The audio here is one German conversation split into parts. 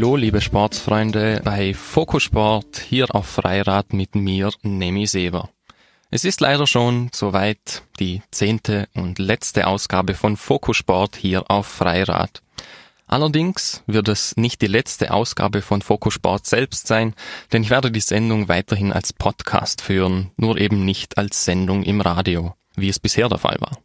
Hallo liebe Sportsfreunde bei Fokusport hier auf Freirad mit mir, Nemi Sever. Es ist leider schon soweit die zehnte und letzte Ausgabe von Fokusport hier auf Freirad. Allerdings wird es nicht die letzte Ausgabe von Fokusport selbst sein, denn ich werde die Sendung weiterhin als Podcast führen, nur eben nicht als Sendung im Radio, wie es bisher der Fall war.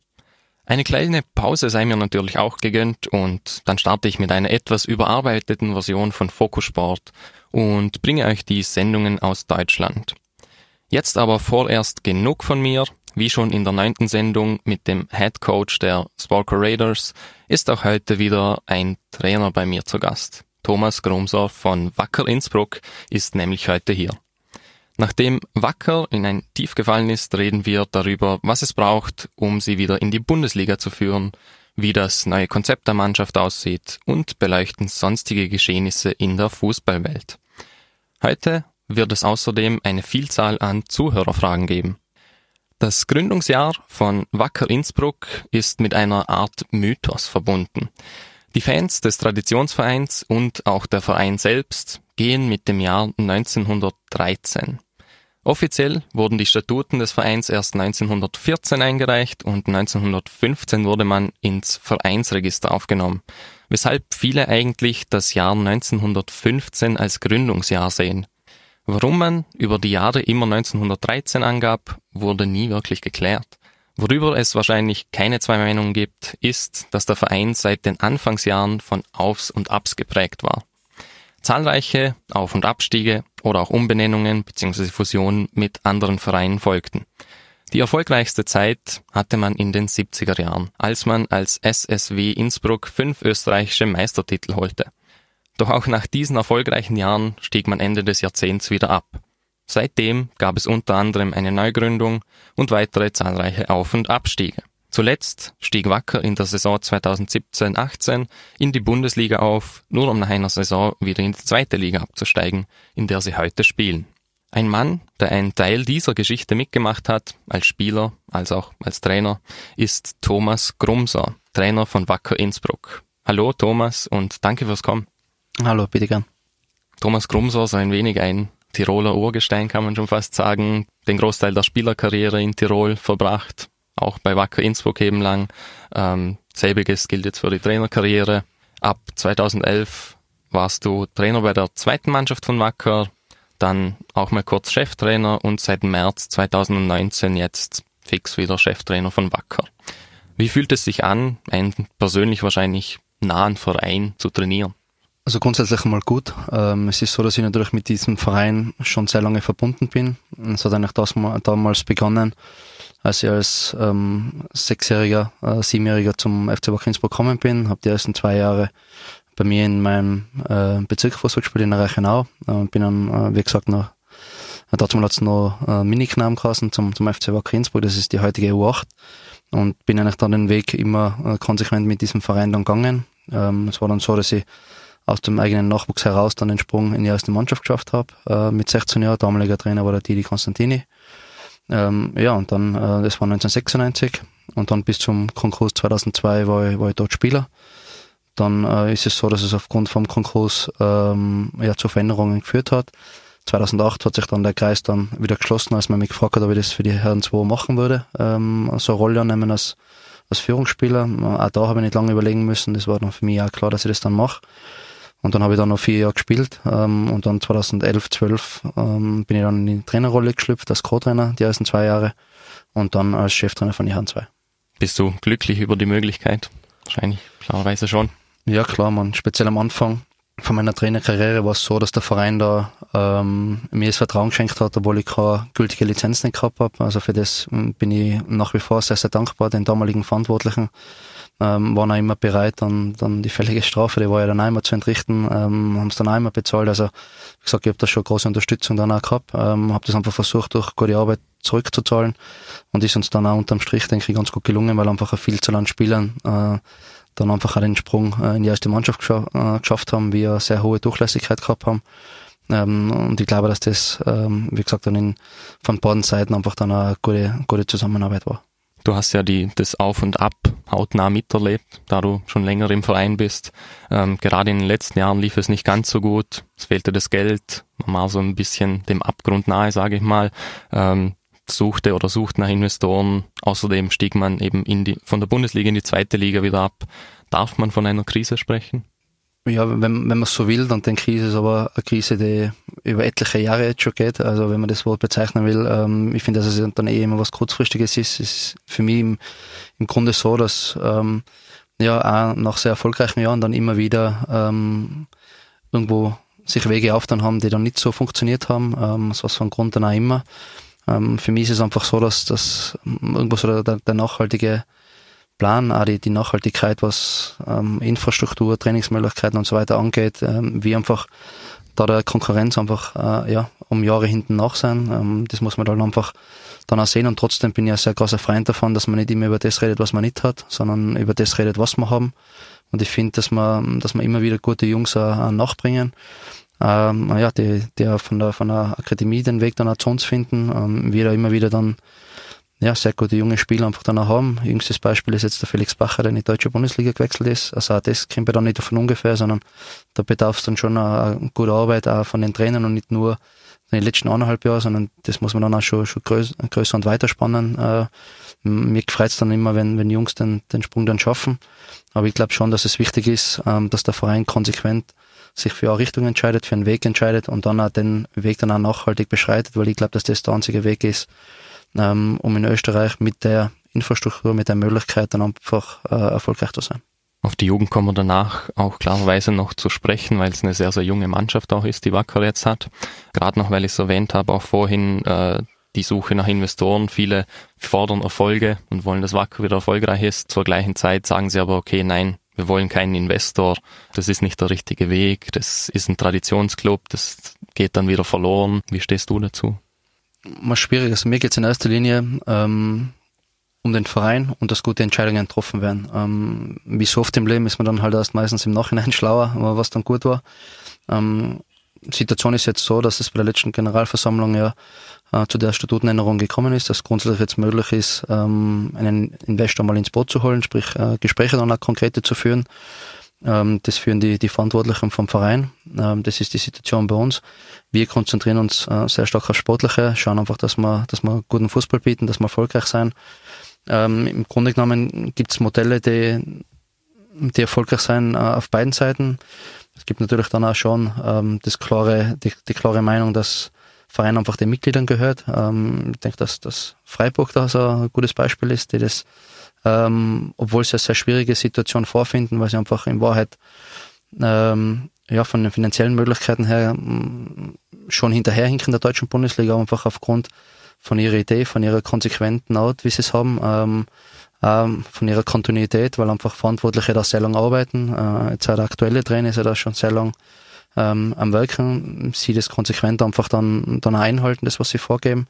Eine kleine Pause sei mir natürlich auch gegönnt und dann starte ich mit einer etwas überarbeiteten Version von Fokusport und bringe euch die Sendungen aus Deutschland. Jetzt aber vorerst genug von mir. Wie schon in der neunten Sendung mit dem Head Coach der Spalker Raiders ist auch heute wieder ein Trainer bei mir zu Gast. Thomas Grumser von Wacker Innsbruck ist nämlich heute hier. Nachdem Wacker in ein Tief gefallen ist, reden wir darüber, was es braucht, um sie wieder in die Bundesliga zu führen, wie das neue Konzept der Mannschaft aussieht und beleuchten sonstige Geschehnisse in der Fußballwelt. Heute wird es außerdem eine Vielzahl an Zuhörerfragen geben. Das Gründungsjahr von Wacker Innsbruck ist mit einer Art Mythos verbunden. Die Fans des Traditionsvereins und auch der Verein selbst gehen mit dem Jahr 1913. Offiziell wurden die Statuten des Vereins erst 1914 eingereicht und 1915 wurde man ins Vereinsregister aufgenommen, weshalb viele eigentlich das Jahr 1915 als Gründungsjahr sehen. Warum man über die Jahre immer 1913 angab, wurde nie wirklich geklärt. Worüber es wahrscheinlich keine zwei Meinungen gibt, ist, dass der Verein seit den Anfangsjahren von Aufs und Abs geprägt war. Zahlreiche Auf- und Abstiege oder auch Umbenennungen bzw. Fusionen mit anderen Vereinen folgten. Die erfolgreichste Zeit hatte man in den 70er Jahren, als man als SSW Innsbruck fünf österreichische Meistertitel holte. Doch auch nach diesen erfolgreichen Jahren stieg man Ende des Jahrzehnts wieder ab. Seitdem gab es unter anderem eine Neugründung und weitere zahlreiche Auf- und Abstiege. Zuletzt stieg Wacker in der Saison 2017-18 in die Bundesliga auf, nur um nach einer Saison wieder in die zweite Liga abzusteigen, in der sie heute spielen. Ein Mann, der einen Teil dieser Geschichte mitgemacht hat, als Spieler, als auch als Trainer, ist Thomas Grumser, Trainer von Wacker Innsbruck. Hallo Thomas und danke fürs Kommen. Hallo, bitte gern. Thomas Grumser, so ein wenig ein Tiroler Urgestein kann man schon fast sagen, den Großteil der Spielerkarriere in Tirol verbracht, auch bei Wacker Innsbruck eben lang. Ähm, selbiges gilt jetzt für die Trainerkarriere. Ab 2011 warst du Trainer bei der zweiten Mannschaft von Wacker, dann auch mal kurz Cheftrainer und seit März 2019 jetzt fix wieder Cheftrainer von Wacker. Wie fühlt es sich an, einen persönlich wahrscheinlich nahen Verein zu trainieren? Also grundsätzlich mal gut. Ähm, es ist so, dass ich natürlich mit diesem Verein schon sehr lange verbunden bin. Es hat eigentlich das mal, damals begonnen, als ich als ähm, Sechsjähriger, äh, Siebenjähriger zum FC Wacker Innsbruck gekommen bin, habe die ersten zwei Jahre bei mir in meinem äh, Bezirk Fußball gespielt in der Reichenau und bin dann, äh, wie gesagt, noch äh, dazu hat es noch äh, Miniknamen geheißen zum, zum FC Wacker Innsbruck, das ist die heutige U8 und bin eigentlich dann den Weg immer äh, konsequent mit diesem Verein dann gegangen. Ähm, es war dann so, dass ich aus dem eigenen Nachwuchs heraus dann den Sprung in die erste Mannschaft geschafft habe, äh, mit 16 Jahren. Damaliger Trainer war der Didi Konstantini. Ähm, ja, und dann, äh, das war 1996 und dann bis zum Konkurs 2002 war ich, war ich dort Spieler. Dann äh, ist es so, dass es aufgrund vom Konkurs ähm, ja, zu Veränderungen geführt hat. 2008 hat sich dann der Kreis dann wieder geschlossen, als man mich gefragt hat, ob ich das für die Herren 2 machen würde, ähm, so eine Rolle annehmen als, als Führungsspieler. Auch da habe ich nicht lange überlegen müssen, das war dann für mich auch klar, dass ich das dann mache. Und dann habe ich dann noch vier Jahre gespielt ähm, und dann 2011, 12 ähm, bin ich dann in die Trainerrolle geschlüpft als Co-Trainer die ersten zwei Jahre und dann als Cheftrainer von Jahren zwei. Bist du glücklich über die Möglichkeit? Wahrscheinlich, klarerweise schon. Ja, klar, man. Speziell am Anfang von meiner Trainerkarriere war es so, dass der Verein da ähm, mir das Vertrauen geschenkt hat, obwohl ich keine gültige Lizenz nicht gehabt habe. Also für das bin ich nach wie vor sehr, sehr dankbar den damaligen Verantwortlichen ähm, waren auch immer bereit, dann, dann die fällige Strafe, die war ja dann einmal zu entrichten, ähm, haben es dann einmal bezahlt. Also wie gesagt, ich habe da schon große Unterstützung dann auch gehabt, ähm, habe das einfach versucht, durch gute Arbeit zurückzuzahlen und ist uns dann auch unterm Strich, denke ich, ganz gut gelungen, weil einfach ein viel zu lang Spielern äh, dann einfach auch den Sprung äh, in die erste Mannschaft gescha äh, geschafft haben, wir eine sehr hohe Durchlässigkeit gehabt haben. Ähm, und ich glaube, dass das, ähm, wie gesagt, dann in, von beiden Seiten einfach dann eine gute, gute Zusammenarbeit war. Du hast ja die, das Auf und Ab hautnah miterlebt, da du schon länger im Verein bist. Ähm, gerade in den letzten Jahren lief es nicht ganz so gut. Es fehlte das Geld. Man war so ein bisschen dem Abgrund nahe, sage ich mal. Ähm, suchte oder sucht nach Investoren. Außerdem stieg man eben in die, von der Bundesliga in die zweite Liga wieder ab. Darf man von einer Krise sprechen? Ja, wenn, wenn man es so will, dann denke ich, ist es aber eine Krise, die über etliche Jahre jetzt schon geht. Also wenn man das Wort bezeichnen will, ähm, ich finde, dass es dann eh immer was Kurzfristiges ist. Es ist für mich im, im Grunde so, dass ähm, ja auch nach sehr erfolgreichen Jahren dann immer wieder ähm, irgendwo sich Wege aufgetan haben, die dann nicht so funktioniert haben, ähm, aus was von Grund dann auch immer. Ähm, für mich ist es einfach so, dass das irgendwo so der, der nachhaltige Plan, auch die, die Nachhaltigkeit, was ähm, Infrastruktur, Trainingsmöglichkeiten und so weiter angeht, ähm, wie einfach da der Konkurrenz einfach äh, ja, um Jahre hinten nach sein. Ähm, das muss man dann einfach dann auch sehen und trotzdem bin ich ein sehr großer Freund davon, dass man nicht immer über das redet, was man nicht hat, sondern über das redet, was wir haben. Und ich finde, dass man, dass man immer wieder gute Jungs auch, nachbringen. Ähm, ja, die, die von der, von der Akademie den Weg dann auch zu uns finden, ähm, wir da immer wieder dann ja, sehr gute junge Spieler einfach dann auch haben. Jüngstes Beispiel ist jetzt der Felix Bacher, der in die deutsche Bundesliga gewechselt ist. Also auch das kommt ja dann nicht von ungefähr, sondern da bedarf es dann schon eine gute Arbeit auch von den Trainern und nicht nur in den letzten eineinhalb Jahren, sondern das muss man dann auch schon, schon größer, größer und weiter spannen. Äh, mir freut es dann immer, wenn, wenn Jungs den, den Sprung dann schaffen. Aber ich glaube schon, dass es wichtig ist, ähm, dass der Verein konsequent sich für eine Richtung entscheidet, für einen Weg entscheidet und dann auch den Weg dann auch nachhaltig beschreitet, weil ich glaube, dass das der einzige Weg ist, ähm, um in Österreich mit der Infrastruktur, mit der Möglichkeit dann einfach äh, erfolgreich zu sein. Auf die Jugend kommen wir danach auch klarerweise noch zu sprechen, weil es eine sehr, sehr junge Mannschaft auch ist, die Wacker jetzt hat. Gerade noch, weil ich es erwähnt habe, auch vorhin äh, die Suche nach Investoren. Viele fordern Erfolge und wollen, dass Wacker wieder erfolgreich ist. Zur gleichen Zeit sagen sie aber, okay, nein, wir wollen keinen Investor. Das ist nicht der richtige Weg. Das ist ein Traditionsclub. Das geht dann wieder verloren. Wie stehst du dazu? Mal schwierig. Also mir geht es in erster Linie ähm, um den Verein und dass gute Entscheidungen getroffen werden. Ähm, wie so oft im Leben ist man dann halt erst meistens im Nachhinein schlauer, was dann gut war. Ähm, Situation ist jetzt so, dass es bei der letzten Generalversammlung ja äh, zu der Statutenänderung gekommen ist, dass grundsätzlich jetzt möglich ist, ähm, einen Investor mal ins Boot zu holen, sprich äh, Gespräche dann auch konkrete zu führen. Ähm, das führen die, die Verantwortlichen vom Verein. Ähm, das ist die Situation bei uns. Wir konzentrieren uns äh, sehr stark auf Sportliche, schauen einfach, dass wir, dass wir guten Fußball bieten, dass wir erfolgreich sein. Ähm, Im Grunde genommen gibt es Modelle, die, die erfolgreich sein äh, auf beiden Seiten. Es gibt natürlich dann auch schon das klare, die, die klare Meinung, dass Verein einfach den Mitgliedern gehört. Ich denke, dass, dass Freiburg da so ein gutes Beispiel ist, die das ähm, obwohl sie eine sehr schwierige Situation vorfinden, weil sie einfach in Wahrheit ähm, ja, von den finanziellen Möglichkeiten her mm, schon hinterherhinken der deutschen Bundesliga, einfach aufgrund von ihrer Idee, von ihrer konsequenten Art, wie sie es haben, ähm, ähm, von ihrer Kontinuität, weil einfach Verantwortliche da sehr lange arbeiten. Äh, jetzt auch der aktuelle Trainer ist ja da schon sehr lang ähm, am Wirken, sie das konsequent einfach dann, dann einhalten, das, was sie vorgeben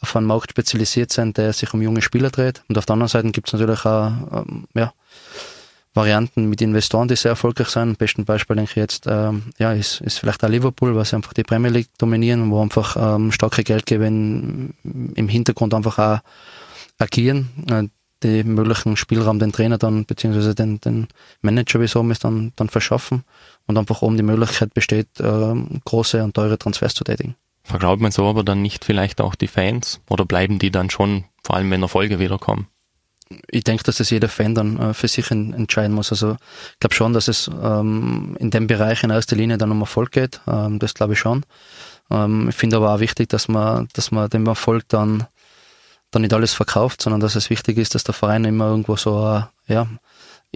auf einen Markt spezialisiert sind, der sich um junge Spieler dreht. Und auf der anderen Seite gibt es natürlich auch ähm, ja, Varianten mit Investoren, die sehr erfolgreich sind. Am besten Beispiel denke ich jetzt, ähm, ja, ist, ist vielleicht auch Liverpool, weil sie einfach die Premier League dominieren, wo einfach ähm, starke Geldgeber im Hintergrund einfach auch agieren, äh, die möglichen Spielraum den Trainer dann, beziehungsweise den, den Manager, wie so ist, dann, dann verschaffen und einfach oben die Möglichkeit besteht, äh, große und teure Transfers zu tätigen. Vergraut man so aber dann nicht vielleicht auch die Fans oder bleiben die dann schon, vor allem wenn Erfolge wiederkommen? Ich denke, dass das jeder Fan dann äh, für sich entscheiden muss. Also ich glaube schon, dass es ähm, in dem Bereich in erster Linie dann um Erfolg geht. Ähm, das glaube ich schon. Ähm, ich finde aber auch wichtig, dass man, dass man dem Erfolg dann, dann nicht alles verkauft, sondern dass es wichtig ist, dass der Verein immer irgendwo so äh, ja,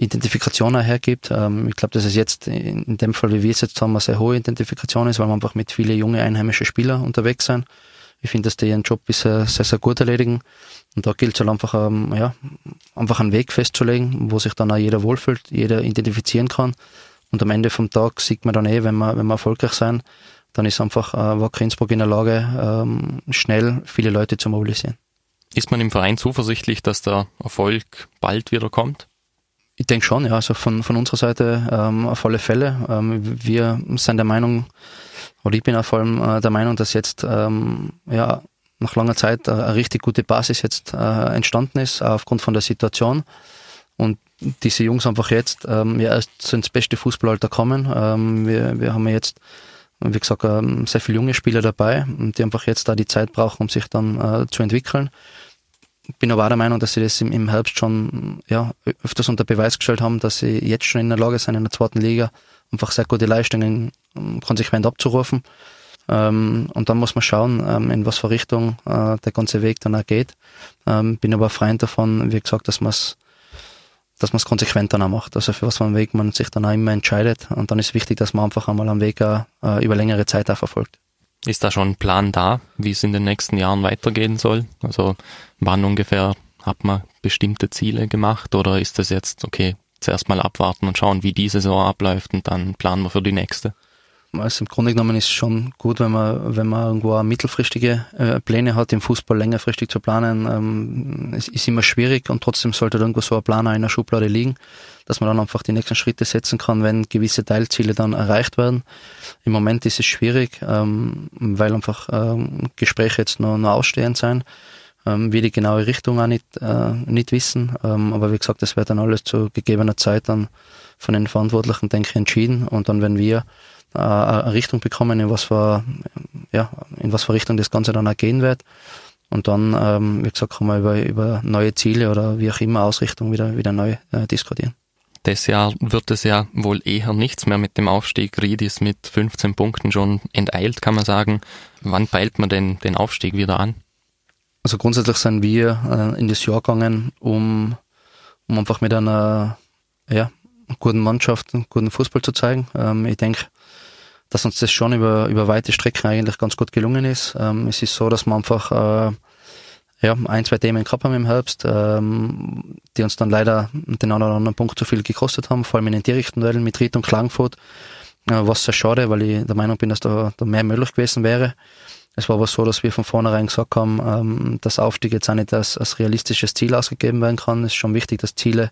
Identifikation hergibt. Ähm, ich glaube, dass es jetzt in dem Fall, wie wir es jetzt haben, eine sehr hohe Identifikation ist, weil wir einfach mit vielen jungen einheimischen Spielern unterwegs sind. Ich finde, dass die ihren Job bisher sehr, sehr gut erledigen. Und da gilt es halt einfach, ähm, ja, einfach einen Weg festzulegen, wo sich dann auch jeder wohlfühlt, jeder identifizieren kann. Und am Ende vom Tag sieht man dann eh, wenn wir, wenn wir erfolgreich sein, dann ist einfach äh, Wacker Innsbruck in der Lage, ähm, schnell viele Leute zu mobilisieren. Ist man im Verein zuversichtlich, dass der Erfolg bald wieder kommt? Ich denke schon, ja. Also von, von unserer Seite ähm, auf alle Fälle. Ähm, wir sind der Meinung, oder ich bin auch vor allem äh, der Meinung, dass jetzt ähm, ja nach langer Zeit eine, eine richtig gute Basis jetzt äh, entstanden ist, aufgrund von der Situation. und diese Jungs einfach jetzt ähm, ja erst ins beste Fußballalter kommen. Ähm, wir, wir haben ja jetzt, wie gesagt, ähm, sehr viele junge Spieler dabei, die einfach jetzt da die Zeit brauchen, um sich dann äh, zu entwickeln. Bin aber auch der Meinung, dass sie das im, Herbst schon ja, öfters unter Beweis gestellt haben, dass sie jetzt schon in der Lage sind, in der zweiten Liga einfach sehr gute Leistungen ähm, konsequent abzurufen. Ähm, und dann muss man schauen, ähm, in was für Richtung äh, der ganze Weg dann auch geht. Ähm, bin aber Freund davon, wie gesagt, dass man es dass konsequent dann auch macht. Also für was für einen Weg man sich dann auch immer entscheidet. Und dann ist wichtig, dass man einfach einmal am Weg auch, äh, über längere Zeit auch verfolgt. Ist da schon ein Plan da, wie es in den nächsten Jahren weitergehen soll? Also wann ungefähr hat man bestimmte Ziele gemacht oder ist das jetzt, okay, zuerst mal abwarten und schauen, wie die Saison abläuft und dann planen wir für die nächste? Also im Grunde genommen ist es schon gut, wenn man, wenn man irgendwo mittelfristige äh, Pläne hat, im Fußball längerfristig zu planen. Ähm, es ist immer schwierig und trotzdem sollte irgendwo so ein Plan in der Schublade liegen, dass man dann einfach die nächsten Schritte setzen kann, wenn gewisse Teilziele dann erreicht werden. Im Moment ist es schwierig, ähm, weil einfach ähm, Gespräche jetzt noch, noch ausstehend sein. Ähm, wir die genaue Richtung auch nicht, äh, nicht wissen. Ähm, aber wie gesagt, das wird dann alles zu gegebener Zeit dann von den Verantwortlichen, denke ich, entschieden. Und dann, wenn wir eine Richtung bekommen, in was für, ja, in was für Richtung das Ganze dann auch gehen wird. Und dann, ähm, wie gesagt, kann man über, über neue Ziele oder wie auch immer Ausrichtung wieder, wieder neu äh, diskutieren. Das Jahr wird es ja wohl eher nichts mehr mit dem Aufstieg. Ried ist mit 15 Punkten schon enteilt, kann man sagen. Wann peilt man denn den Aufstieg wieder an? Also grundsätzlich sind wir äh, in das Jahr gegangen, um, um einfach mit einer ja, guten Mannschaft, guten Fußball zu zeigen. Ähm, ich denke, dass uns das schon über, über weite Strecken eigentlich ganz gut gelungen ist. Ähm, es ist so, dass wir einfach äh, ja, ein, zwei Themen gehabt haben im Herbst, ähm, die uns dann leider den einen oder anderen Punkt zu viel gekostet haben, vor allem in den direkten Duellen mit Ried und Klangfurt, äh, was sehr schade, weil ich der Meinung bin, dass da, da mehr möglich gewesen wäre. Es war aber so, dass wir von vornherein gesagt haben, ähm, dass Aufstieg jetzt auch nicht als, als realistisches Ziel ausgegeben werden kann. Es ist schon wichtig, dass Ziele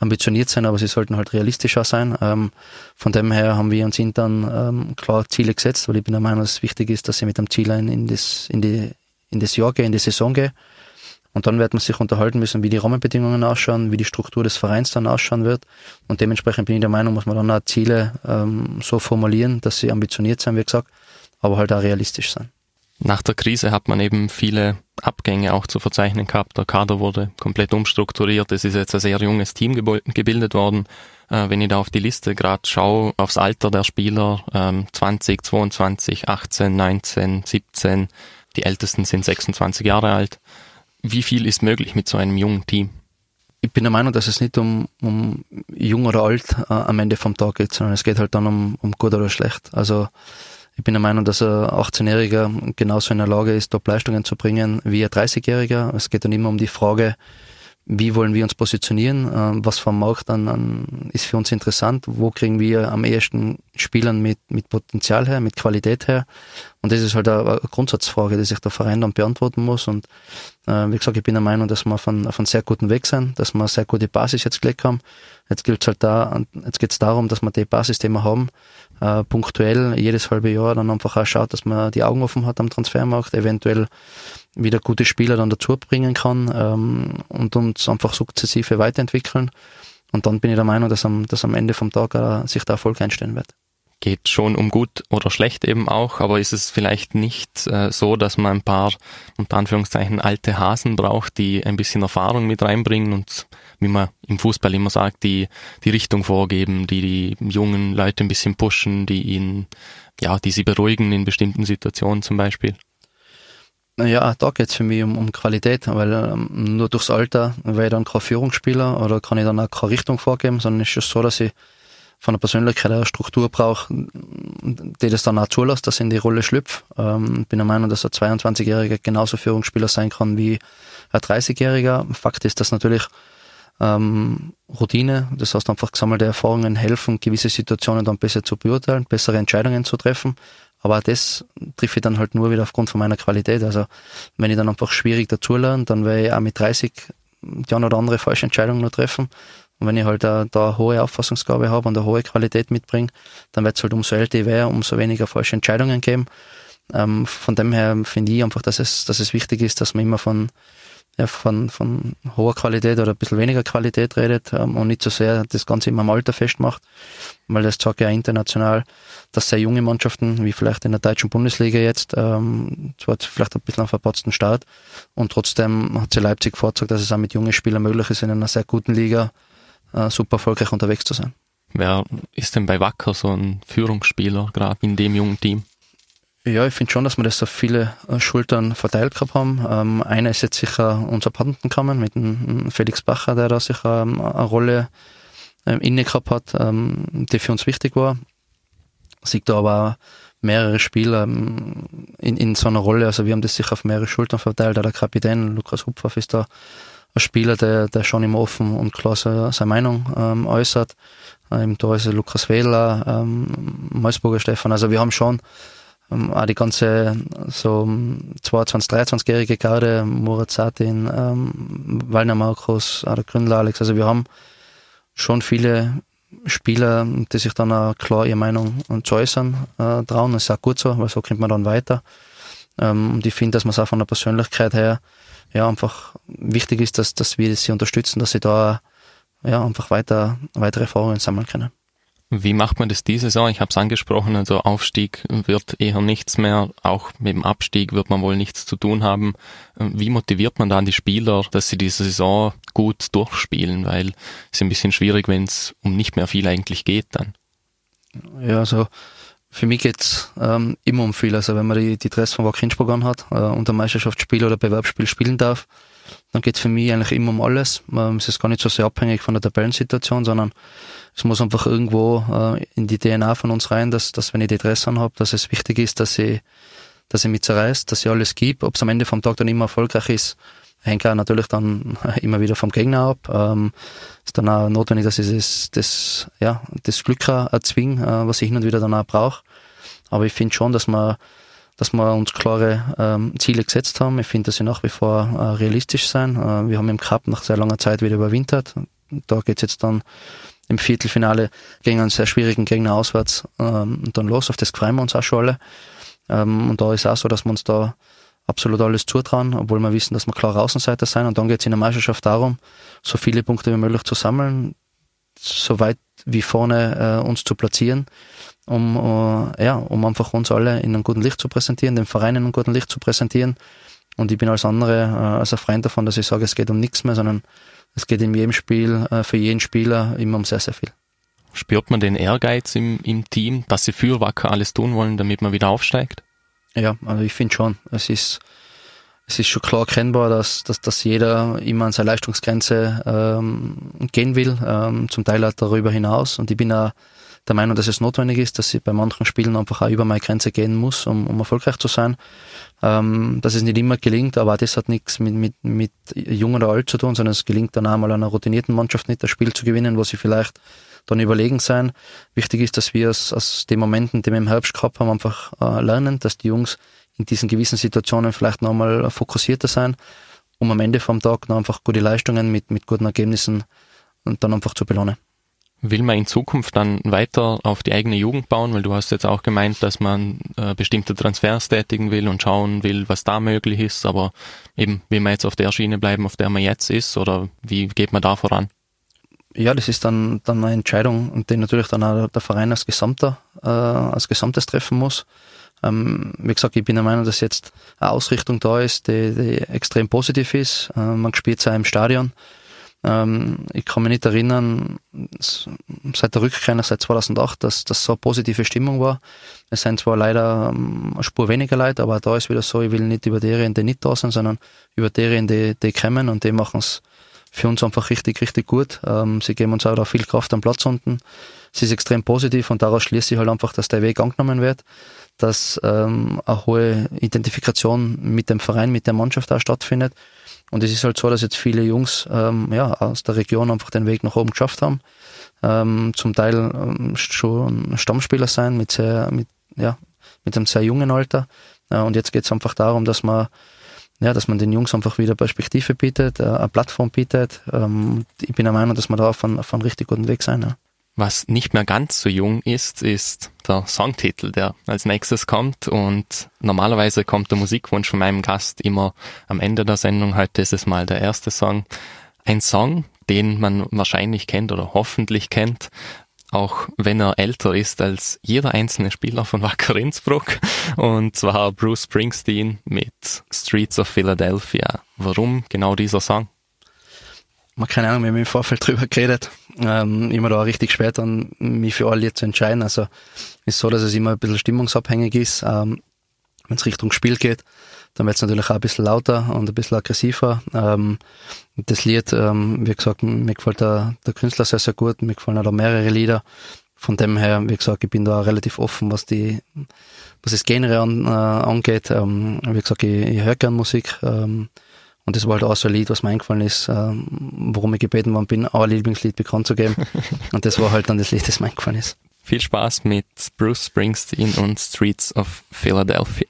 ambitioniert sein, aber sie sollten halt realistischer sein. Ähm, von dem her haben wir uns intern ähm, klar Ziele gesetzt, weil ich bin der Meinung, dass es wichtig ist, dass ich mit dem Ziel in, in, das, in, die, in das Jahr gehe, in die Saison gehe. Und dann wird man sich unterhalten müssen, wie die Rahmenbedingungen ausschauen, wie die Struktur des Vereins dann ausschauen wird. Und dementsprechend bin ich der Meinung, muss man dann auch Ziele ähm, so formulieren, dass sie ambitioniert sein, wie gesagt, aber halt auch realistisch sein. Nach der Krise hat man eben viele Abgänge auch zu verzeichnen gehabt. Der Kader wurde komplett umstrukturiert. Es ist jetzt ein sehr junges Team gebildet worden. Äh, wenn ich da auf die Liste gerade schaue, aufs Alter der Spieler, ähm, 20, 22, 18, 19, 17, die Ältesten sind 26 Jahre alt. Wie viel ist möglich mit so einem jungen Team? Ich bin der Meinung, dass es nicht um, um jung oder alt äh, am Ende vom Tag geht, sondern es geht halt dann um, um gut oder schlecht. Also ich bin der Meinung, dass ein 18-Jähriger genauso in der Lage ist, Top-Leistungen zu bringen wie ein 30-Jähriger. Es geht dann immer um die Frage, wie wollen wir uns positionieren, ähm, was vom Markt dann ist für uns interessant, wo kriegen wir am ehesten Spielern mit, mit Potenzial her, mit Qualität her. Und das ist halt eine, Grundsatzfrage, die sich der Verein dann beantworten muss. Und äh, wie gesagt, ich bin der Meinung, dass wir auf einem, auf einem sehr guten Weg sind, dass wir eine sehr gute Basis jetzt gelegt haben. Jetzt gilt es halt da, jetzt geht es darum, dass wir die Basis, die wir haben, äh, punktuell jedes halbe Jahr dann einfach auch schaut, dass man die Augen offen hat am Transfermarkt, eventuell wieder gute Spieler dann dazu bringen kann ähm, und uns einfach sukzessive weiterentwickeln. Und dann bin ich der Meinung, dass am, dass am Ende vom Tag äh, sich der Erfolg einstellen wird geht schon um gut oder schlecht eben auch, aber ist es vielleicht nicht äh, so, dass man ein paar unter Anführungszeichen alte Hasen braucht, die ein bisschen Erfahrung mit reinbringen und wie man im Fußball immer sagt, die die Richtung vorgeben, die die jungen Leute ein bisschen pushen, die ihnen ja, die sie beruhigen in bestimmten Situationen zum Beispiel. Ja, da geht's für mich um, um Qualität, weil ähm, nur durchs Alter wäre ich dann kein Führungsspieler oder kann ich dann auch keine Richtung vorgeben, sondern es ist so, dass ich von der Persönlichkeit eine Struktur braucht, die das dann auch zulässt, dass ich in die Rolle schlüpfe. Ähm, bin der Meinung, dass ein 22-Jähriger genauso Führungsspieler sein kann wie ein 30-Jähriger. Fakt ist, dass natürlich ähm, Routine, das heißt einfach gesammelte Erfahrungen helfen, gewisse Situationen dann besser zu beurteilen, bessere Entscheidungen zu treffen. Aber auch das treffe ich dann halt nur wieder aufgrund von meiner Qualität. Also wenn ich dann einfach schwierig dazulerne, dann werde ich auch mit 30 die eine oder andere falsche Entscheidung nur treffen. Und wenn ich halt da, da hohe Auffassungsgabe habe und eine hohe Qualität mitbringe, dann wird es halt umso älter ich wäre, umso weniger falsche Entscheidungen geben. Ähm, von dem her finde ich einfach, dass es, dass es wichtig ist, dass man immer von, ja, von, von hoher Qualität oder ein bisschen weniger Qualität redet ähm, und nicht so sehr das Ganze immer am Alter festmacht, weil das zeigt ja international, dass sehr junge Mannschaften, wie vielleicht in der deutschen Bundesliga jetzt, ähm, zwar vielleicht ein bisschen einen verpatzten Start und trotzdem hat sie Leipzig vorgezeigt, dass es auch mit jungen Spielern möglich ist, in einer sehr guten Liga äh, super erfolgreich unterwegs zu sein. Wer ist denn bei Wacker so ein Führungsspieler, gerade in dem jungen Team? Ja, ich finde schon, dass wir das auf viele äh, Schultern verteilt gehabt haben. Ähm, einer ist jetzt sicher unser Patentenkammer mit dem Felix Bacher, der da sicher ähm, eine Rolle ähm, inne gehabt hat, ähm, die für uns wichtig war. Sieht da aber mehrere Spieler ähm, in, in so einer Rolle. Also wir haben das sicher auf mehrere Schultern verteilt. Der Kapitän Lukas Hupfaff ist da ein Spieler, der, der schon immer offen und klar seine, seine Meinung ähm, äußert. Ähm, da ist Lukas Wähler, ähm, Malsburger Stefan. Also wir haben schon ähm, auch die ganze so 22, 23-jährige Garde, Murat Satin, ähm, Walner Markus, auch der Gründler Alex. Also wir haben schon viele Spieler, die sich dann auch klar ihre Meinung zu äußern äh, trauen. Das ist auch gut so, weil so kommt man dann weiter. Ähm, und ich finde, dass man es auch von der Persönlichkeit her ja einfach wichtig ist, dass, dass wir sie unterstützen, dass sie da ja einfach weiter weitere Erfahrungen sammeln können. Wie macht man das diese Saison? Ich habe es angesprochen, also Aufstieg wird eher nichts mehr, auch mit dem Abstieg wird man wohl nichts zu tun haben. Wie motiviert man dann die Spieler, dass sie diese Saison gut durchspielen? Weil es ist ein bisschen schwierig, wenn es um nicht mehr viel eigentlich geht dann. Ja, also für mich geht's ähm, immer um viel. Also wenn man die, die Dress von Wack Innsbruck hat äh, und ein Meisterschaftsspiel oder Bewerbsspiel spielen darf, dann geht's für mich eigentlich immer um alles. Ähm, es ist gar nicht so sehr abhängig von der Tabellensituation, sondern es muss einfach irgendwo äh, in die DNA von uns rein, dass, dass wenn ich die Dress anhabe, dass es wichtig ist, dass ich, dass ich mich zerreißt, dass ich alles gebe. Ob es am Ende vom Tag dann immer erfolgreich ist, hängt auch natürlich dann immer wieder vom Gegner ab. Ähm, ist dann auch notwendig, dass ich das, das, ja, das Glück erzwinge, äh, was ich hin und wieder dann auch brauche. Aber ich finde schon, dass wir, dass wir uns klare ähm, Ziele gesetzt haben. Ich finde, dass sie nach wie vor äh, realistisch sein. Äh, wir haben im Cup nach sehr langer Zeit wieder überwintert. Da geht's jetzt dann im Viertelfinale gegen einen sehr schwierigen Gegner auswärts ähm, und dann los. Auf das freuen wir uns auch schon alle. Ähm, und da ist auch so, dass wir uns da absolut alles zutrauen, obwohl wir wissen, dass wir klar Außenseiter sein. Und dann geht es in der Meisterschaft darum, so viele Punkte wie möglich zu sammeln, so weit wie vorne äh, uns zu platzieren, um, äh, ja, um einfach uns alle in einem guten Licht zu präsentieren, den Verein in einem guten Licht zu präsentieren. Und ich bin als andere äh, als ein Freund davon, dass ich sage, es geht um nichts mehr, sondern es geht in jedem Spiel, äh, für jeden Spieler immer um sehr, sehr viel. Spürt man den Ehrgeiz im, im Team, dass sie für Wacker alles tun wollen, damit man wieder aufsteigt? Ja, also ich finde schon. Es ist, es ist schon klar erkennbar, dass, dass, dass jeder immer an seine Leistungsgrenze ähm, gehen will, ähm, zum Teil auch darüber hinaus. Und ich bin auch der Meinung, dass es notwendig ist, dass ich bei manchen Spielen einfach auch über meine Grenze gehen muss, um, um erfolgreich zu sein. Ähm, dass es nicht immer gelingt, aber das hat nichts mit, mit, mit jung oder alt zu tun, sondern es gelingt dann einmal einer routinierten Mannschaft nicht, das Spiel zu gewinnen, wo sie vielleicht dann überlegen sein. Wichtig ist, dass wir aus, aus den Momenten, die wir im Herbst gehabt haben, einfach äh, lernen, dass die Jungs in diesen gewissen Situationen vielleicht nochmal fokussierter sein, um am Ende vom Tag noch einfach gute Leistungen mit, mit guten Ergebnissen und dann einfach zu belohnen. Will man in Zukunft dann weiter auf die eigene Jugend bauen? Weil du hast jetzt auch gemeint, dass man äh, bestimmte Transfers tätigen will und schauen will, was da möglich ist. Aber eben, will man jetzt auf der Schiene bleiben, auf der man jetzt ist? Oder wie geht man da voran? Ja, das ist dann, dann eine Entscheidung, die natürlich dann auch der Verein als Gesamter, äh, als Gesamtes treffen muss. Ähm, wie gesagt, ich bin der Meinung, dass jetzt eine Ausrichtung da ist, die, die extrem positiv ist. Äh, man spielt zwar im Stadion, ähm, ich kann mich nicht erinnern, seit der Rückkehr, seit 2008, dass das so eine positive Stimmung war. Es sind zwar leider ähm, eine Spur weniger Leute, aber da ist wieder so, ich will nicht über die reden, die nicht da sind, sondern über die reden, die, die kommen und die machen es für uns einfach richtig, richtig gut. Ähm, sie geben uns auch da viel Kraft am Platz unten. Sie ist extrem positiv und daraus schließe ich halt einfach, dass der Weg angenommen wird, dass ähm, eine hohe Identifikation mit dem Verein, mit der Mannschaft auch stattfindet und es ist halt so, dass jetzt viele Jungs ähm, ja, aus der Region einfach den Weg nach oben geschafft haben. Ähm, zum Teil ähm, schon Stammspieler sein mit sehr, mit, ja, mit einem sehr jungen Alter. Äh, und jetzt geht es einfach darum, dass man ja, dass man den Jungs einfach wieder Perspektive bietet, äh, eine Plattform bietet. Ähm, ich bin der Meinung, dass wir da auf einem, auf einem richtig guten Weg sein. Ja. Was nicht mehr ganz so jung ist, ist der Songtitel, der als nächstes kommt. Und normalerweise kommt der Musikwunsch von meinem Gast immer am Ende der Sendung. Heute ist es mal der erste Song. Ein Song, den man wahrscheinlich kennt oder hoffentlich kennt, auch wenn er älter ist als jeder einzelne Spieler von Wacker Innsbruck. Und zwar Bruce Springsteen mit Streets of Philadelphia. Warum genau dieser Song? Keine Ahnung, wir haben im Vorfeld drüber geredet. Ähm, immer da richtig spät an mich für alle zu entscheiden. Also ist so, dass es immer ein bisschen stimmungsabhängig ist. Ähm, Wenn es Richtung Spiel geht, dann wird es natürlich auch ein bisschen lauter und ein bisschen aggressiver. Ähm, das Lied, ähm, wie gesagt, mir gefällt der, der Künstler sehr, sehr gut. Mir gefallen auch da mehrere Lieder. Von dem her, wie gesagt, ich bin da relativ offen, was die, was das Genre an, äh, angeht. Ähm, wie gesagt, ich, ich höre gern Musik. Ähm, und das war halt auch so ein Lied, was mir eingefallen ist, ähm, worum ich gebeten worden bin, ein Lieblingslied bekannt zu geben. und das war halt dann das Lied, das mir eingefallen ist. Viel Spaß mit Bruce Springsteen und Streets of Philadelphia.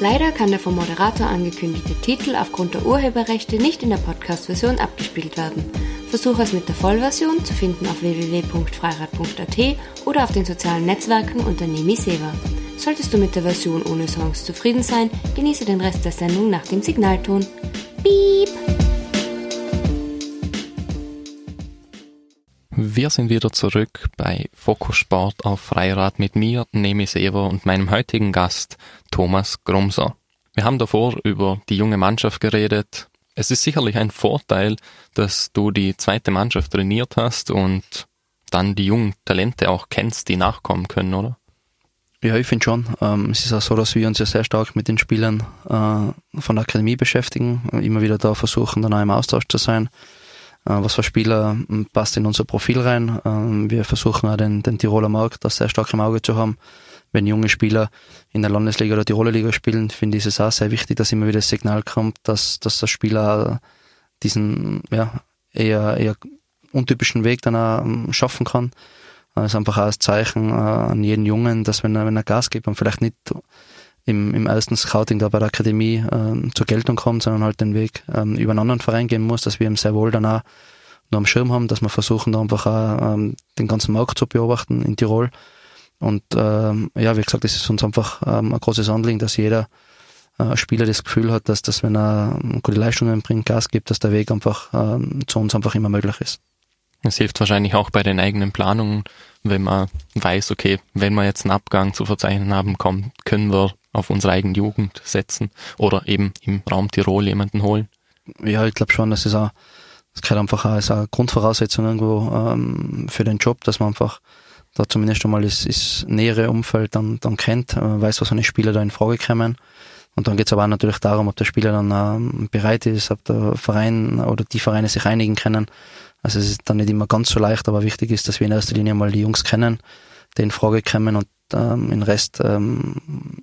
Leider kann der vom Moderator angekündigte Titel aufgrund der Urheberrechte nicht in der Podcast-Version abgespielt werden. Versuche es mit der Vollversion zu finden auf www.freirad.at oder auf den sozialen Netzwerken unter Nemi Seva. Solltest du mit der Version ohne Songs zufrieden sein, genieße den Rest der Sendung nach dem Signalton. Piep! Wir sind wieder zurück bei Fokus Sport auf Freirad mit mir, Nemi Sever und meinem heutigen Gast Thomas Grumser. Wir haben davor über die junge Mannschaft geredet. Es ist sicherlich ein Vorteil, dass du die zweite Mannschaft trainiert hast und dann die jungen Talente auch kennst, die nachkommen können, oder? Ja, ich finde schon. Ähm, es ist auch so, dass wir uns ja sehr stark mit den Spielern äh, von der Akademie beschäftigen, immer wieder da versuchen, dann auch im Austausch zu sein. Äh, was für Spieler hm, passt in unser Profil rein. Ähm, wir versuchen auch den, den Tiroler Markt das sehr stark im Auge zu haben. Wenn junge Spieler in der Landesliga oder Tiroler Liga spielen, finde ich es auch sehr wichtig, dass immer wieder das Signal kommt, dass, dass der Spieler diesen ja, eher, eher untypischen Weg dann auch hm, schaffen kann. Das ist einfach auch ein Zeichen äh, an jeden Jungen, dass wenn er, wenn er Gas gibt und vielleicht nicht im, im ersten Scouting da bei der Akademie äh, zur Geltung kommt, sondern halt den Weg ähm, über einen anderen Verein gehen muss, dass wir ihm sehr wohl dann auch nur am Schirm haben, dass wir versuchen, da einfach auch ähm, den ganzen Markt zu beobachten in Tirol. Und ähm, ja, wie gesagt, es ist uns einfach ähm, ein großes Anliegen, dass jeder äh, Spieler das Gefühl hat, dass, dass wenn er gute Leistungen bringt, Gas gibt, dass der Weg einfach ähm, zu uns einfach immer möglich ist. Es hilft wahrscheinlich auch bei den eigenen Planungen, wenn man weiß, okay, wenn wir jetzt einen Abgang zu verzeichnen haben, kommen, können wir auf unsere eigene Jugend setzen oder eben im Raum Tirol jemanden holen? Ja, ich glaube schon, das ist auch, das gehört einfach auch als eine Grundvoraussetzung irgendwo ähm, für den Job, dass man einfach da zumindest einmal das, das nähere Umfeld dann, dann kennt, äh, weiß, was eine Spieler da in Frage kommen. Und dann geht es aber auch natürlich darum, ob der Spieler dann ähm, bereit ist, ob der Verein oder die Vereine sich einigen können. Also es ist dann nicht immer ganz so leicht, aber wichtig ist, dass wir in erster Linie mal die Jungs kennen, die in Frage kommen und ähm, den Rest ähm,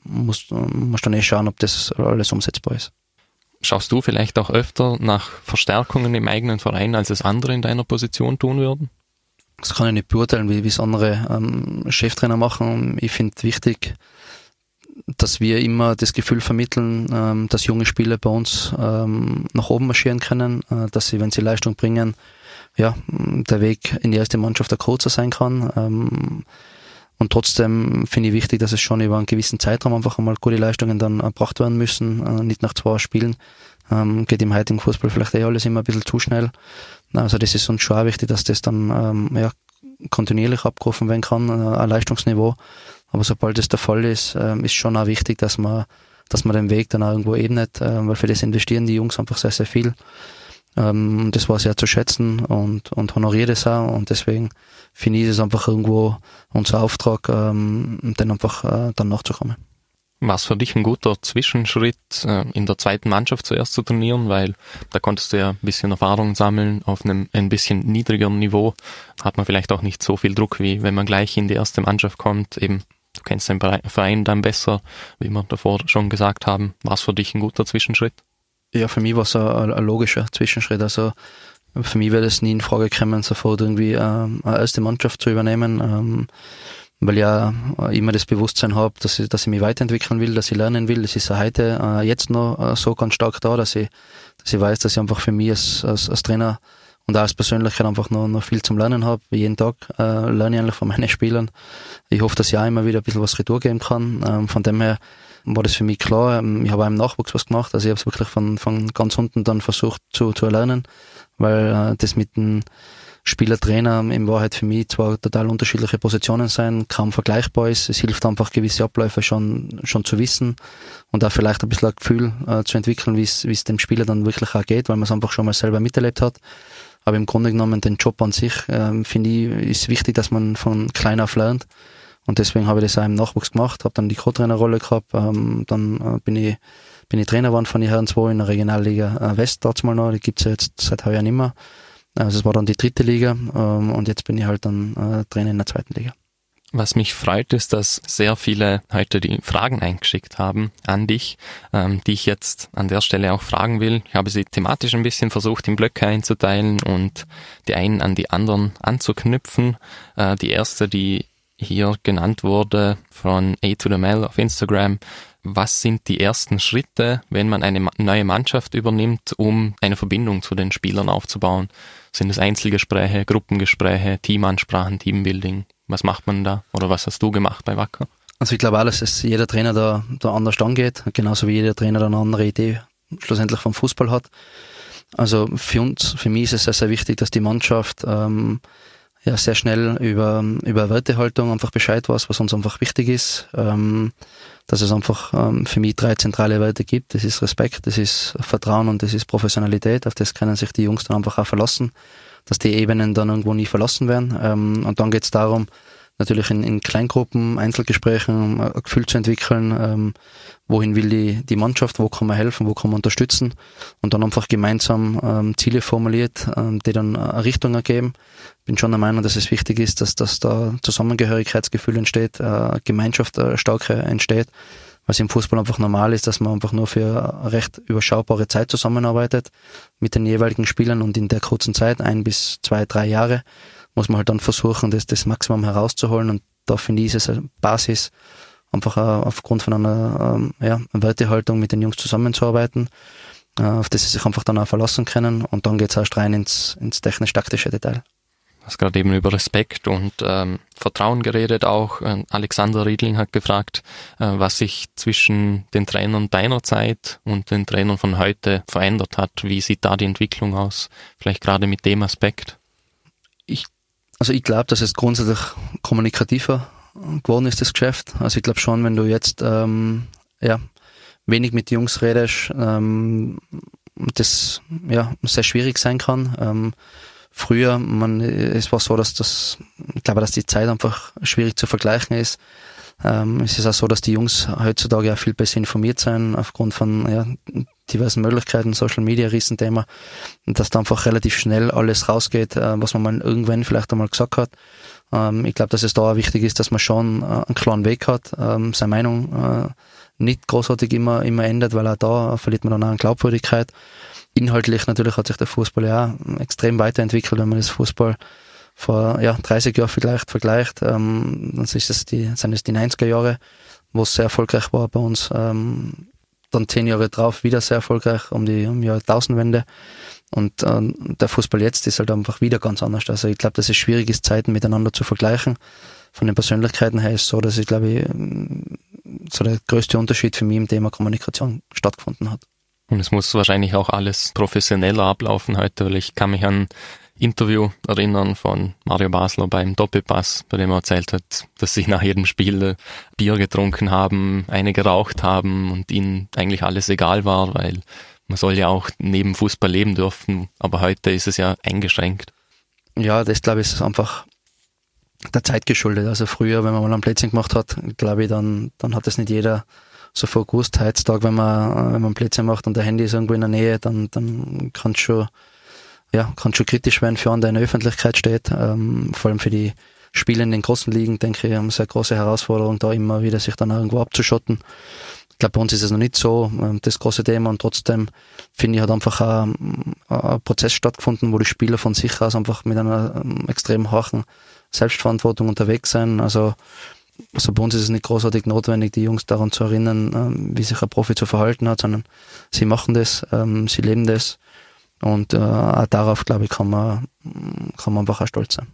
musst, musst dann eh schauen, ob das alles umsetzbar ist. Schaust du vielleicht auch öfter nach Verstärkungen im eigenen Verein, als es andere in deiner Position tun würden? Das kann ich nicht beurteilen, wie es andere ähm, Cheftrainer machen. Ich finde wichtig, dass wir immer das Gefühl vermitteln, ähm, dass junge Spieler bei uns ähm, nach oben marschieren können, äh, dass sie, wenn sie Leistung bringen, ja, der Weg in die erste Mannschaft der kurzer sein kann. Ähm, und trotzdem finde ich wichtig, dass es schon über einen gewissen Zeitraum einfach einmal gute Leistungen dann erbracht werden müssen, äh, nicht nach zwei Spielen. Ähm, geht im heutigen Fußball vielleicht eh alles immer ein bisschen zu schnell. Also das ist uns schon auch wichtig, dass das dann ähm, ja, kontinuierlich abgerufen werden kann, äh, ein Leistungsniveau. Aber sobald das der Fall ist, äh, ist schon auch wichtig, dass man, dass man den Weg dann auch irgendwo ebnet, äh, weil für das investieren die Jungs einfach sehr, sehr viel. Ähm, das war sehr zu schätzen und, und honoriert es auch und deswegen finde ich es einfach irgendwo unser Auftrag, ähm, dann einfach äh, dann nachzukommen. War es für dich ein guter Zwischenschritt, äh, in der zweiten Mannschaft zuerst zu trainieren, weil da konntest du ja ein bisschen Erfahrung sammeln auf einem ein bisschen niedrigeren Niveau. Hat man vielleicht auch nicht so viel Druck, wie wenn man gleich in die erste Mannschaft kommt. Eben, du kennst den Verein dann besser, wie wir davor schon gesagt haben. War es für dich ein guter Zwischenschritt? Ja, für mich war es ein, ein, logischer Zwischenschritt. Also für mich wäre es nie in Frage gekommen, sofort irgendwie ähm, eine erste Mannschaft zu übernehmen, ähm, weil ich ja immer das Bewusstsein habe, dass ich, dass ich mich weiterentwickeln will, dass ich lernen will. Das ist ja heute äh, jetzt noch äh, so ganz stark da, dass ich, dass ich weiß, dass ich einfach für mich als, als, als Trainer und auch als Persönlichkeit einfach noch, noch viel zum Lernen habe. Jeden Tag äh, lerne ich eigentlich von meinen Spielern. Ich hoffe, dass ich auch immer wieder ein bisschen was Retour geben kann. Ähm, von dem her war das für mich klar. Ähm, ich habe auch im Nachwuchs was gemacht. Also ich habe es wirklich von, von ganz unten dann versucht zu, zu erlernen, weil äh, das mit dem Spieler-Trainer in Wahrheit für mich zwar total unterschiedliche Positionen sein, kaum vergleichbar ist. Es hilft einfach gewisse Abläufe schon, schon zu wissen und auch vielleicht ein bisschen ein Gefühl äh, zu entwickeln, wie es, wie es dem Spieler dann wirklich auch geht, weil man es einfach schon mal selber miterlebt hat. Aber im Grunde genommen den Job an sich, äh, finde ich, ist wichtig, dass man von klein auf lernt. Und deswegen habe ich das auch im Nachwuchs gemacht, habe dann die Co-Trainerrolle gehabt, ähm, dann äh, bin ich bin ich Trainer geworden von den Herren 2 in der Regionalliga äh, West dort mal noch, die gibt's ja jetzt seit heuer nicht mehr. Also es war dann die dritte Liga ähm, und jetzt bin ich halt dann äh, Trainer in der zweiten Liga. Was mich freut, ist, dass sehr viele heute die Fragen eingeschickt haben an dich, ähm, die ich jetzt an der Stelle auch fragen will. Ich habe sie thematisch ein bisschen versucht, in Blöcke einzuteilen und die einen an die anderen anzuknüpfen. Äh, die erste, die hier genannt wurde von A to the Mail auf Instagram, was sind die ersten Schritte, wenn man eine neue Mannschaft übernimmt, um eine Verbindung zu den Spielern aufzubauen? Sind es Einzelgespräche, Gruppengespräche, Teamansprachen, Teambuilding? Was macht man da? Oder was hast du gemacht bei Wacker? Also ich glaube alles, dass jeder Trainer da, da anders angeht, genauso wie jeder Trainer eine andere Idee schlussendlich vom Fußball hat. Also für uns, für mich ist es sehr, sehr wichtig, dass die Mannschaft ähm, ja sehr schnell über, über Wertehaltung einfach Bescheid weiß, was uns einfach wichtig ist. Ähm, dass es einfach ähm, für mich drei zentrale Werte gibt. Das ist Respekt, das ist Vertrauen und das ist Professionalität. Auf das können sich die Jungs dann einfach auch verlassen, dass die Ebenen dann irgendwo nie verlassen werden. Ähm, und dann geht es darum, natürlich in, in Kleingruppen, Einzelgesprächen ein Gefühl zu entwickeln, ähm, wohin will die, die Mannschaft, wo kann man helfen, wo kann man unterstützen und dann einfach gemeinsam ähm, Ziele formuliert, ähm, die dann eine Richtung ergeben. Bin schon der Meinung, dass es wichtig ist, dass, dass da Zusammengehörigkeitsgefühl entsteht, äh, Gemeinschaft äh, stark entsteht, was im Fußball einfach normal ist, dass man einfach nur für eine recht überschaubare Zeit zusammenarbeitet mit den jeweiligen Spielern und in der kurzen Zeit, ein bis zwei, drei Jahre, muss man halt dann versuchen, das, das Maximum herauszuholen. Und da finde ich, ist es eine Basis, einfach aufgrund von einer ähm, ja, Wertehaltung mit den Jungs zusammenzuarbeiten, äh, auf das sie sich einfach dann auch verlassen können. Und dann geht es erst rein ins, ins technisch-taktische Detail. Du hast gerade eben über Respekt und ähm, Vertrauen geredet auch. Ähm, Alexander Riedling hat gefragt, äh, was sich zwischen den Trainern deiner Zeit und den Trainern von heute verändert hat. Wie sieht da die Entwicklung aus? Vielleicht gerade mit dem Aspekt. Also ich glaube, dass es grundsätzlich kommunikativer geworden ist, das Geschäft. Also ich glaube schon, wenn du jetzt ähm, ja, wenig mit Jungs redest, ähm, das ja sehr schwierig sein kann. Ähm, früher, man, es war so, dass das, ich glaube, dass die Zeit einfach schwierig zu vergleichen ist. Ähm, es ist auch so, dass die Jungs heutzutage auch viel besser informiert sind aufgrund von ja, diversen Möglichkeiten, Social Media, Riesenthema, und dass da einfach relativ schnell alles rausgeht, äh, was man mal irgendwann vielleicht einmal gesagt hat. Ähm, ich glaube, dass es da auch wichtig ist, dass man schon äh, einen klaren Weg hat, ähm, seine Meinung äh, nicht großartig immer, immer ändert, weil auch da verliert man dann auch an Glaubwürdigkeit. Inhaltlich natürlich hat sich der Fußball ja extrem weiterentwickelt, wenn man das Fußball vor ja, 30 Jahren vielleicht vergleicht, ähm, dann ist es die, sind es die 90er Jahre, wo es sehr erfolgreich war bei uns. Ähm, dann zehn Jahre drauf wieder sehr erfolgreich um die um Jahrtausendwende. Und äh, der Fußball jetzt ist halt einfach wieder ganz anders. Also ich glaube, dass es schwierig ist, Zeiten miteinander zu vergleichen. Von den Persönlichkeiten her ist so, dass ich glaube, ich, so der größte Unterschied für mich im Thema Kommunikation stattgefunden hat. Und es muss wahrscheinlich auch alles professioneller ablaufen heute, weil ich kann mich an Interview erinnern von Mario Basler beim Doppelpass, bei dem er erzählt hat, dass sie nach jedem Spiel Bier getrunken haben, eine geraucht haben und ihnen eigentlich alles egal war, weil man soll ja auch neben Fußball leben dürfen, aber heute ist es ja eingeschränkt. Ja, das glaube ich ist einfach der Zeit geschuldet. Also früher, wenn man mal ein Plätzchen gemacht hat, glaube ich, dann, dann hat es nicht jeder sofort gewusst. Heutzutage, wenn man, wenn man Plätzchen macht und der Handy ist irgendwo in der Nähe, dann, dann kann es schon ja, kann schon kritisch werden für einen, der in der Öffentlichkeit steht. Ähm, vor allem für die Spieler in den großen Ligen, denke ich, haben eine sehr große Herausforderung, da immer wieder sich dann irgendwo abzuschotten. Ich glaube, bei uns ist es noch nicht so, ähm, das große Thema und trotzdem finde ich, hat einfach ein, ein Prozess stattgefunden, wo die Spieler von sich aus einfach mit einer ähm, extrem hohen Selbstverantwortung unterwegs sind. Also, also bei uns ist es nicht großartig notwendig, die Jungs daran zu erinnern, ähm, wie sich ein Profi zu verhalten hat, sondern sie machen das, sie leben das Und äh, darauf, glaube ich, kann man, kann man einfach auch stolz sein.